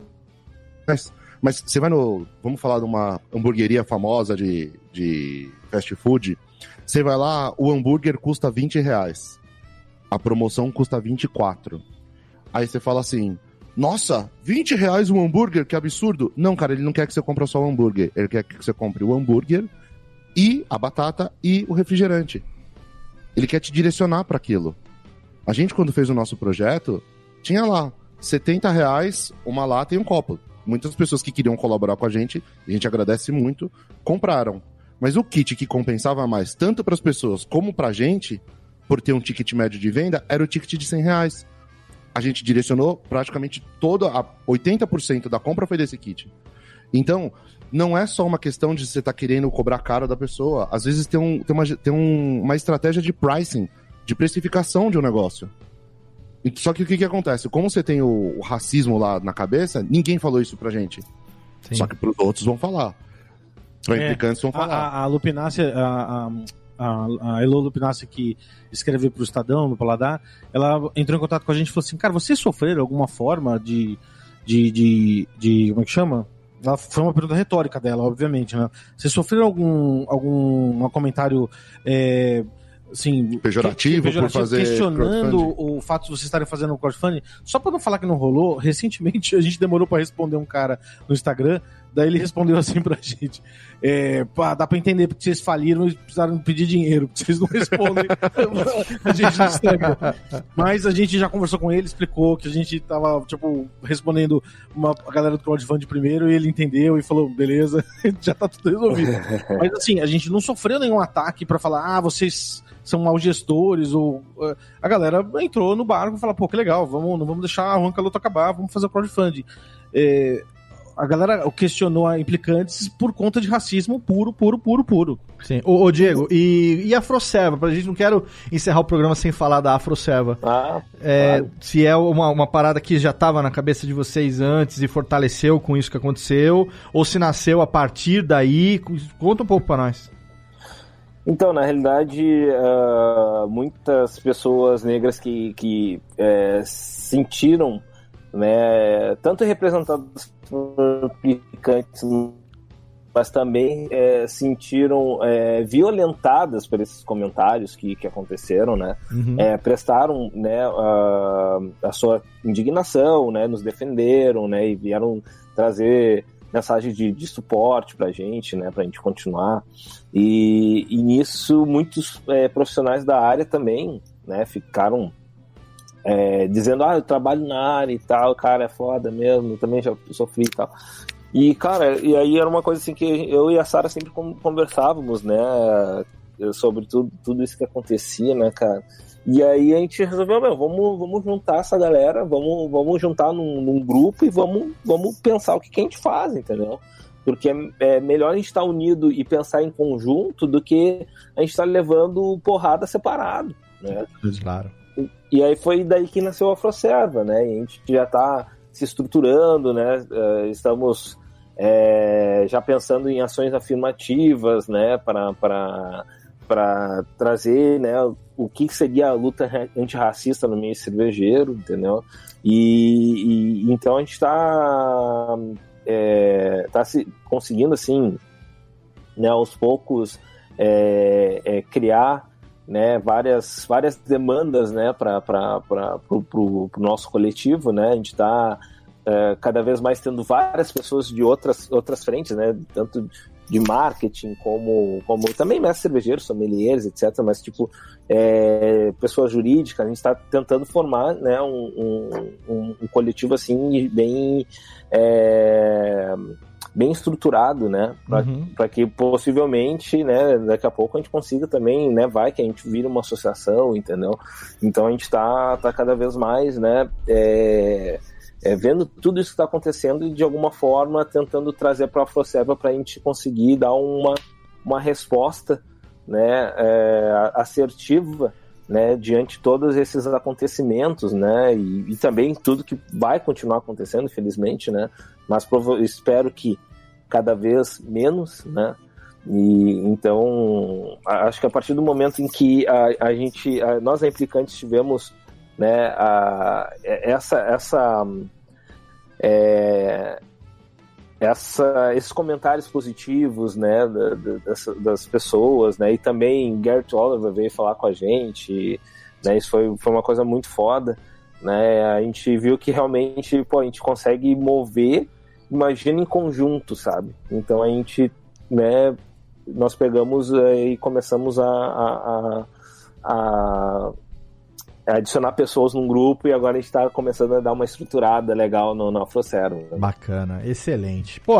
Mas, mas você vai no. Vamos falar de uma hamburgueria famosa de, de fast food. Você vai lá, o hambúrguer custa 20 reais. A promoção custa 24. Aí você fala assim: Nossa, 20 reais um hambúrguer, que absurdo. Não, cara, ele não quer que você compre só o hambúrguer. Ele quer que você compre o hambúrguer e a batata e o refrigerante. Ele quer te direcionar para aquilo. A gente, quando fez o nosso projeto, tinha lá 70 reais uma lata e um copo. Muitas pessoas que queriam colaborar com a gente, a gente agradece muito, compraram. Mas o kit que compensava mais, tanto para as pessoas como para a gente, por ter um ticket médio de venda, era o ticket de 100 reais. A gente direcionou praticamente toda a 80% da compra foi desse kit. Então, não é só uma questão de você estar querendo cobrar caro da pessoa. Às vezes tem, um, tem, uma, tem um- uma estratégia de pricing, de precificação de um negócio. E- Só que o que, que acontece? Como você tem o, o racismo lá na cabeça, ninguém falou isso pra gente. Sim. Só que pros outros vão falar. Pra É, implicantes vão A, falar. a, a Lupinácia, a, a, a, a Elo Lupinácia que escreveu pro Estadão, no Paladar, ela entrou em contato com a gente e falou assim, cara, vocês sofreram alguma forma de, de, de, de como é que chama? Ela, foi uma pergunta retórica dela, obviamente, né? Vocês sofreram algum, algum um comentário é, assim, Pejorativo por fazer questionando o fato de vocês estarem fazendo o crowdfunding? Só pra não falar que não rolou, recentemente *laughs* a gente demorou pra responder um cara no Instagram, daí ele respondeu *laughs* assim pra gente: é, pá, dá pra entender porque vocês faliram e precisaram pedir dinheiro, porque vocês não respondem *laughs* a gente no Instagram. Mas a gente já conversou com ele, explicou que a gente tava, tipo, respondendo uma, a galera do crowdfunding primeiro e ele entendeu e falou: beleza, *laughs* já tá tudo resolvido. Mas assim, a gente não sofreu nenhum ataque pra falar, ah, vocês são maus gestores, ou. eh, A galera entrou no barco e falou, pô, que legal, vamos, não vamos deixar a Ronca Luta acabar, vamos fazer o crowdfunding. Eh, a galera questionou a implicantes por conta de racismo puro, puro, puro, puro. Sim. Ô, ô, Diego, e, e a Afroserva? Pra gente não quero encerrar o programa sem falar da Afroserva. Ah, É, Claro. Se é uma, uma parada que já estava na cabeça de vocês antes e fortaleceu com isso que aconteceu, ou se nasceu a partir daí. Conta um pouco pra nós. Então, na realidade, ah, muitas pessoas negras que, que eh, sentiram, né, tanto representadas por implicantes, mas também eh, sentiram eh, violentadas por esses comentários que, que aconteceram, né? Uhum. é, prestaram né, a, a sua indignação, né, nos defenderam, né, e vieram trazer mensagem de, de suporte para a gente, né, para a gente continuar. E, e nisso muitos é, profissionais da área também, né, ficaram é, dizendo, ah, eu trabalho na área e tal, cara, é foda mesmo, eu também já sofri e tal. E, cara, e aí era uma coisa assim que eu e a Sara sempre con- conversávamos, né, sobre tudo, tudo isso que acontecia, né, cara. E aí a gente resolveu, meu, vamos, vamos juntar essa galera, vamos, vamos juntar num, num grupo e vamos, vamos pensar o que, que a gente faz, entendeu? Porque é, é melhor a gente estar unido e pensar em conjunto do que a gente estar levando porrada separado, né? Claro. E, aí foi daí que nasceu a Afroserva, né? E a gente já está se estruturando, né? Uh, estamos é, já pensando em ações afirmativas, né? Para para trazer, né? O que seria a luta antirracista no meio cervejeiro, entendeu? E, e então a gente está é, tá se conseguindo assim, né, aos poucos é, é, criar né, várias, várias demandas né, para o nosso coletivo. Né? A gente está é, cada vez mais tendo várias pessoas de outras, outras frentes, né, tanto de marketing como, como também mestres cervejeiros, sommeliers, etc. Mas, tipo, é, pessoa jurídica, a gente está tentando formar né, um, um, um coletivo assim bem. É, bem estruturado, né? Para uhum. que possivelmente, né, daqui a pouco a gente consiga também, né, vai que a gente vira uma associação, entendeu? Então a gente está tá cada vez mais, né, é, é, vendo tudo isso que está acontecendo e de alguma forma tentando trazer para a Afroserva para a gente conseguir dar uma, uma resposta, né, é, assertiva, né, diante de todos esses acontecimentos, né, e, e, também tudo que vai continuar acontecendo, infelizmente, né, mas espero que cada vez menos, né? E então acho que a partir do momento em que a, a gente, a, nós implicantes tivemos, né, a, essa essa é, essa, esses comentários positivos, né, das, das, pessoas, né, e também Gert Oliver veio falar com a gente, né, isso foi, foi uma coisa muito foda, né, a gente viu que realmente, pô, a gente consegue mover imagina em conjunto, sabe? Então a gente, né, nós pegamos eh, e começamos a, a, a, a adicionar pessoas num grupo e agora a gente está começando a dar uma estruturada legal no, no Afrocero. Né? Bacana, excelente. Pô,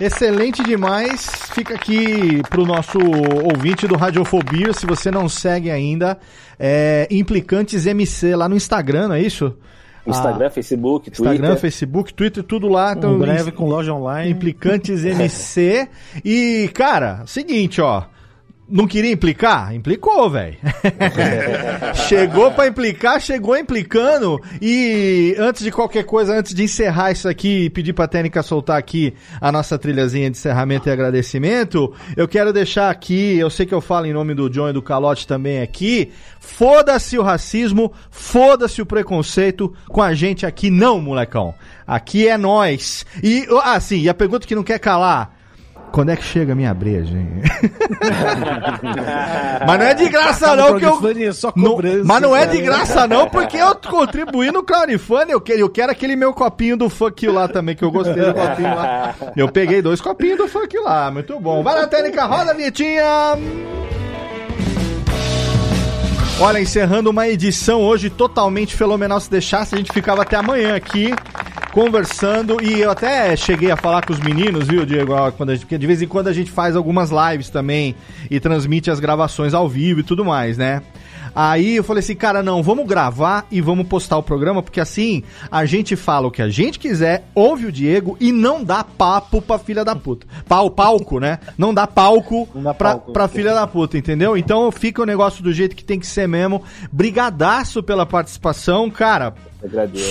excelente demais. Fica aqui pro nosso ouvinte do Radiofobia, se você não segue ainda, é Implicantes MC lá no Instagram, não é isso? Instagram, ah, Facebook, Twitter. Instagram, Facebook, Twitter, tudo lá. Então, um breve com loja online. Implicantes MC. e, cara, seguinte, ó. Não queria implicar? Implicou, velho. *laughs* chegou para implicar, chegou implicando. E antes de qualquer coisa, antes de encerrar isso aqui, pedir pra técnica soltar aqui a nossa trilhazinha de encerramento e agradecimento, eu quero deixar aqui, eu sei que eu falo em nome do John e do Calote também aqui, foda-se o racismo, foda-se o preconceito com a gente aqui não, molecão. Aqui é nós. E, ah, e a pergunta que não quer calar, quando é que chega a minha breja, hein? *laughs* mas não é de graça não que eu... Não, mas não é de graça não, porque eu contribuí no crowdfunding, eu quero, eu quero aquele meu copinho do fuck you lá também, que eu gostei do copinho lá. Eu peguei dois copinhos do fuck you lá, muito bom. Vai na técnica, roda a vinhetinha! Olha, encerrando uma edição hoje totalmente fenomenal. Se deixasse, a gente ficava até amanhã aqui conversando. E eu até cheguei a falar com os meninos, viu, Diego? Quando gente, porque de vez em quando a gente faz algumas lives também e transmite as gravações ao vivo e tudo mais, né? Aí eu falei assim, cara, não, vamos gravar e vamos postar o programa, porque assim a gente fala o que a gente quiser, ouve o Diego e não dá papo pra filha da puta. Pau, palco, né? Não dá palco, não dá pra, palco. pra filha da puta, entendeu? Então fica o negócio do jeito que tem que ser mesmo. Brigadaço pela participação, cara.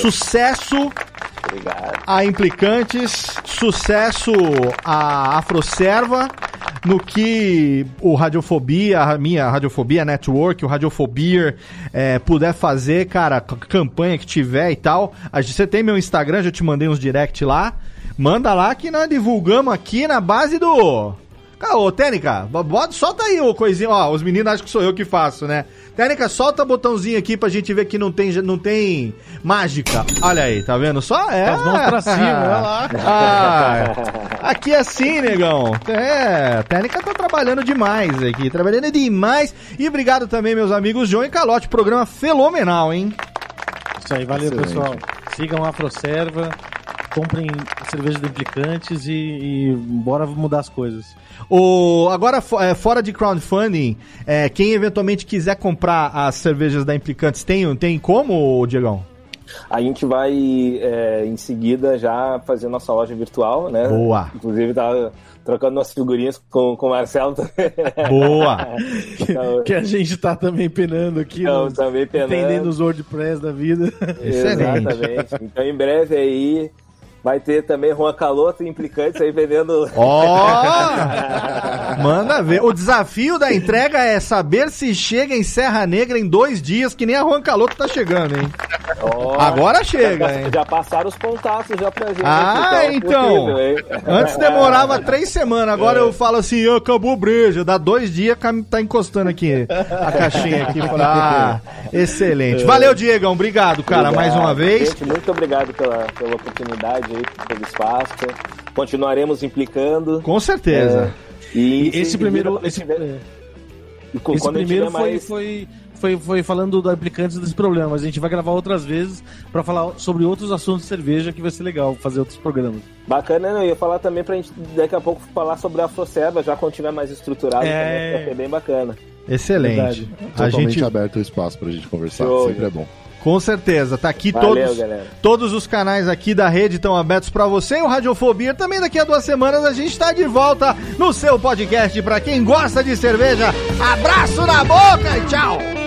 Sucesso Obrigado. a Implicantes, sucesso a Afroserva, no que o Radiofobia, a minha Radiofobia Network, o Radiofobia é, puder fazer, cara, campanha que tiver e tal. Você tem meu Instagram, já te mandei uns direct lá. Manda lá que nós divulgamos aqui na base do. Ô, Técnica, bota, solta aí o coisinho, ó. Os meninos acham que sou eu que faço, né? Técnica, solta o botãozinho aqui pra gente ver que não tem, não tem mágica. Olha aí, tá vendo? Só é. As mãos pra cima, *laughs* olha lá. Ah, aqui é assim, negão. É, a técnica tá trabalhando demais aqui, trabalhando demais. E obrigado também, meus amigos João e Calote. Programa fenomenal, hein? Isso aí, valeu, Excelente. pessoal. Sigam a Afroserva comprem cervejas de implicantes e, e bora mudar as coisas. O, agora, é, fora de crowdfunding, é, quem eventualmente quiser comprar as cervejas da Implicantes, tem, tem como, Diegão? A gente vai é, em seguida já fazer nossa loja virtual, né? Boa. Inclusive tá trocando nossas figurinhas com, com o Marcelo também. *laughs* Boa. então, que a gente tá também penando aqui. Então, no, também penando. Entendendo os WordPress da vida. Excelente. Exatamente. Então em breve aí Vai ter também Juan Caloto e implicantes aí vendendo. Ó! Oh! Manda ver. O desafio da entrega é saber se chega em Serra Negra em dois dias, que nem a Juan Caloto tá chegando, hein? Oh, Agora chega, já, hein? Já passaram os contatos já pra gente. Ah, aqui, então. Possível, Antes demorava *laughs* três semanas, agora é. eu falo assim, acabou o breja. Dá dois dias, tá encostando aqui a caixinha aqui. Ah, *laughs* excelente. Valeu, Diegão. Obrigado, cara, obrigado. mais uma vez. Gente, muito obrigado pela, pela oportunidade aí, pelo espaço. Continuaremos implicando. Com certeza. É, e, e esse primeiro. Esse, é. esse primeiro foi, mais... foi, foi, foi falando da implicantes desse problema. Mas a gente vai gravar outras vezes para falar sobre outros assuntos de cerveja que vai ser legal fazer outros programas. Bacana, né? Eu ia falar também pra gente daqui a pouco falar sobre a Afrocerva, já quando tiver mais estruturado, é... também, ser bem bacana. Excelente. Verdade. A Totalmente gente... aberto o espaço pra gente conversar, Show. sempre é bom. Com certeza, tá aqui Valeu, todos, todos os canais aqui da rede estão abertos para você. E o Radiofobia também daqui a duas semanas a gente está de volta no seu podcast para quem gosta de cerveja. Abraço na boca e tchau.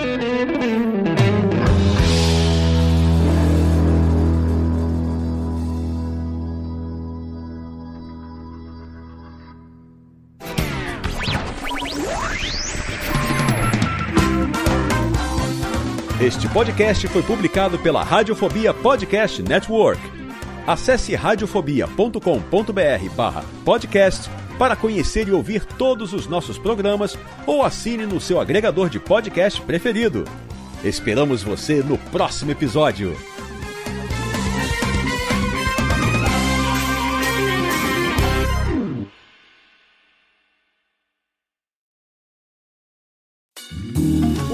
Este podcast foi publicado pela Radiofobia Podcast Network. Acesse radiofobia.com.br podcast para conhecer e ouvir todos os nossos programas ou assine no seu agregador de podcast preferido. Esperamos você no próximo episódio.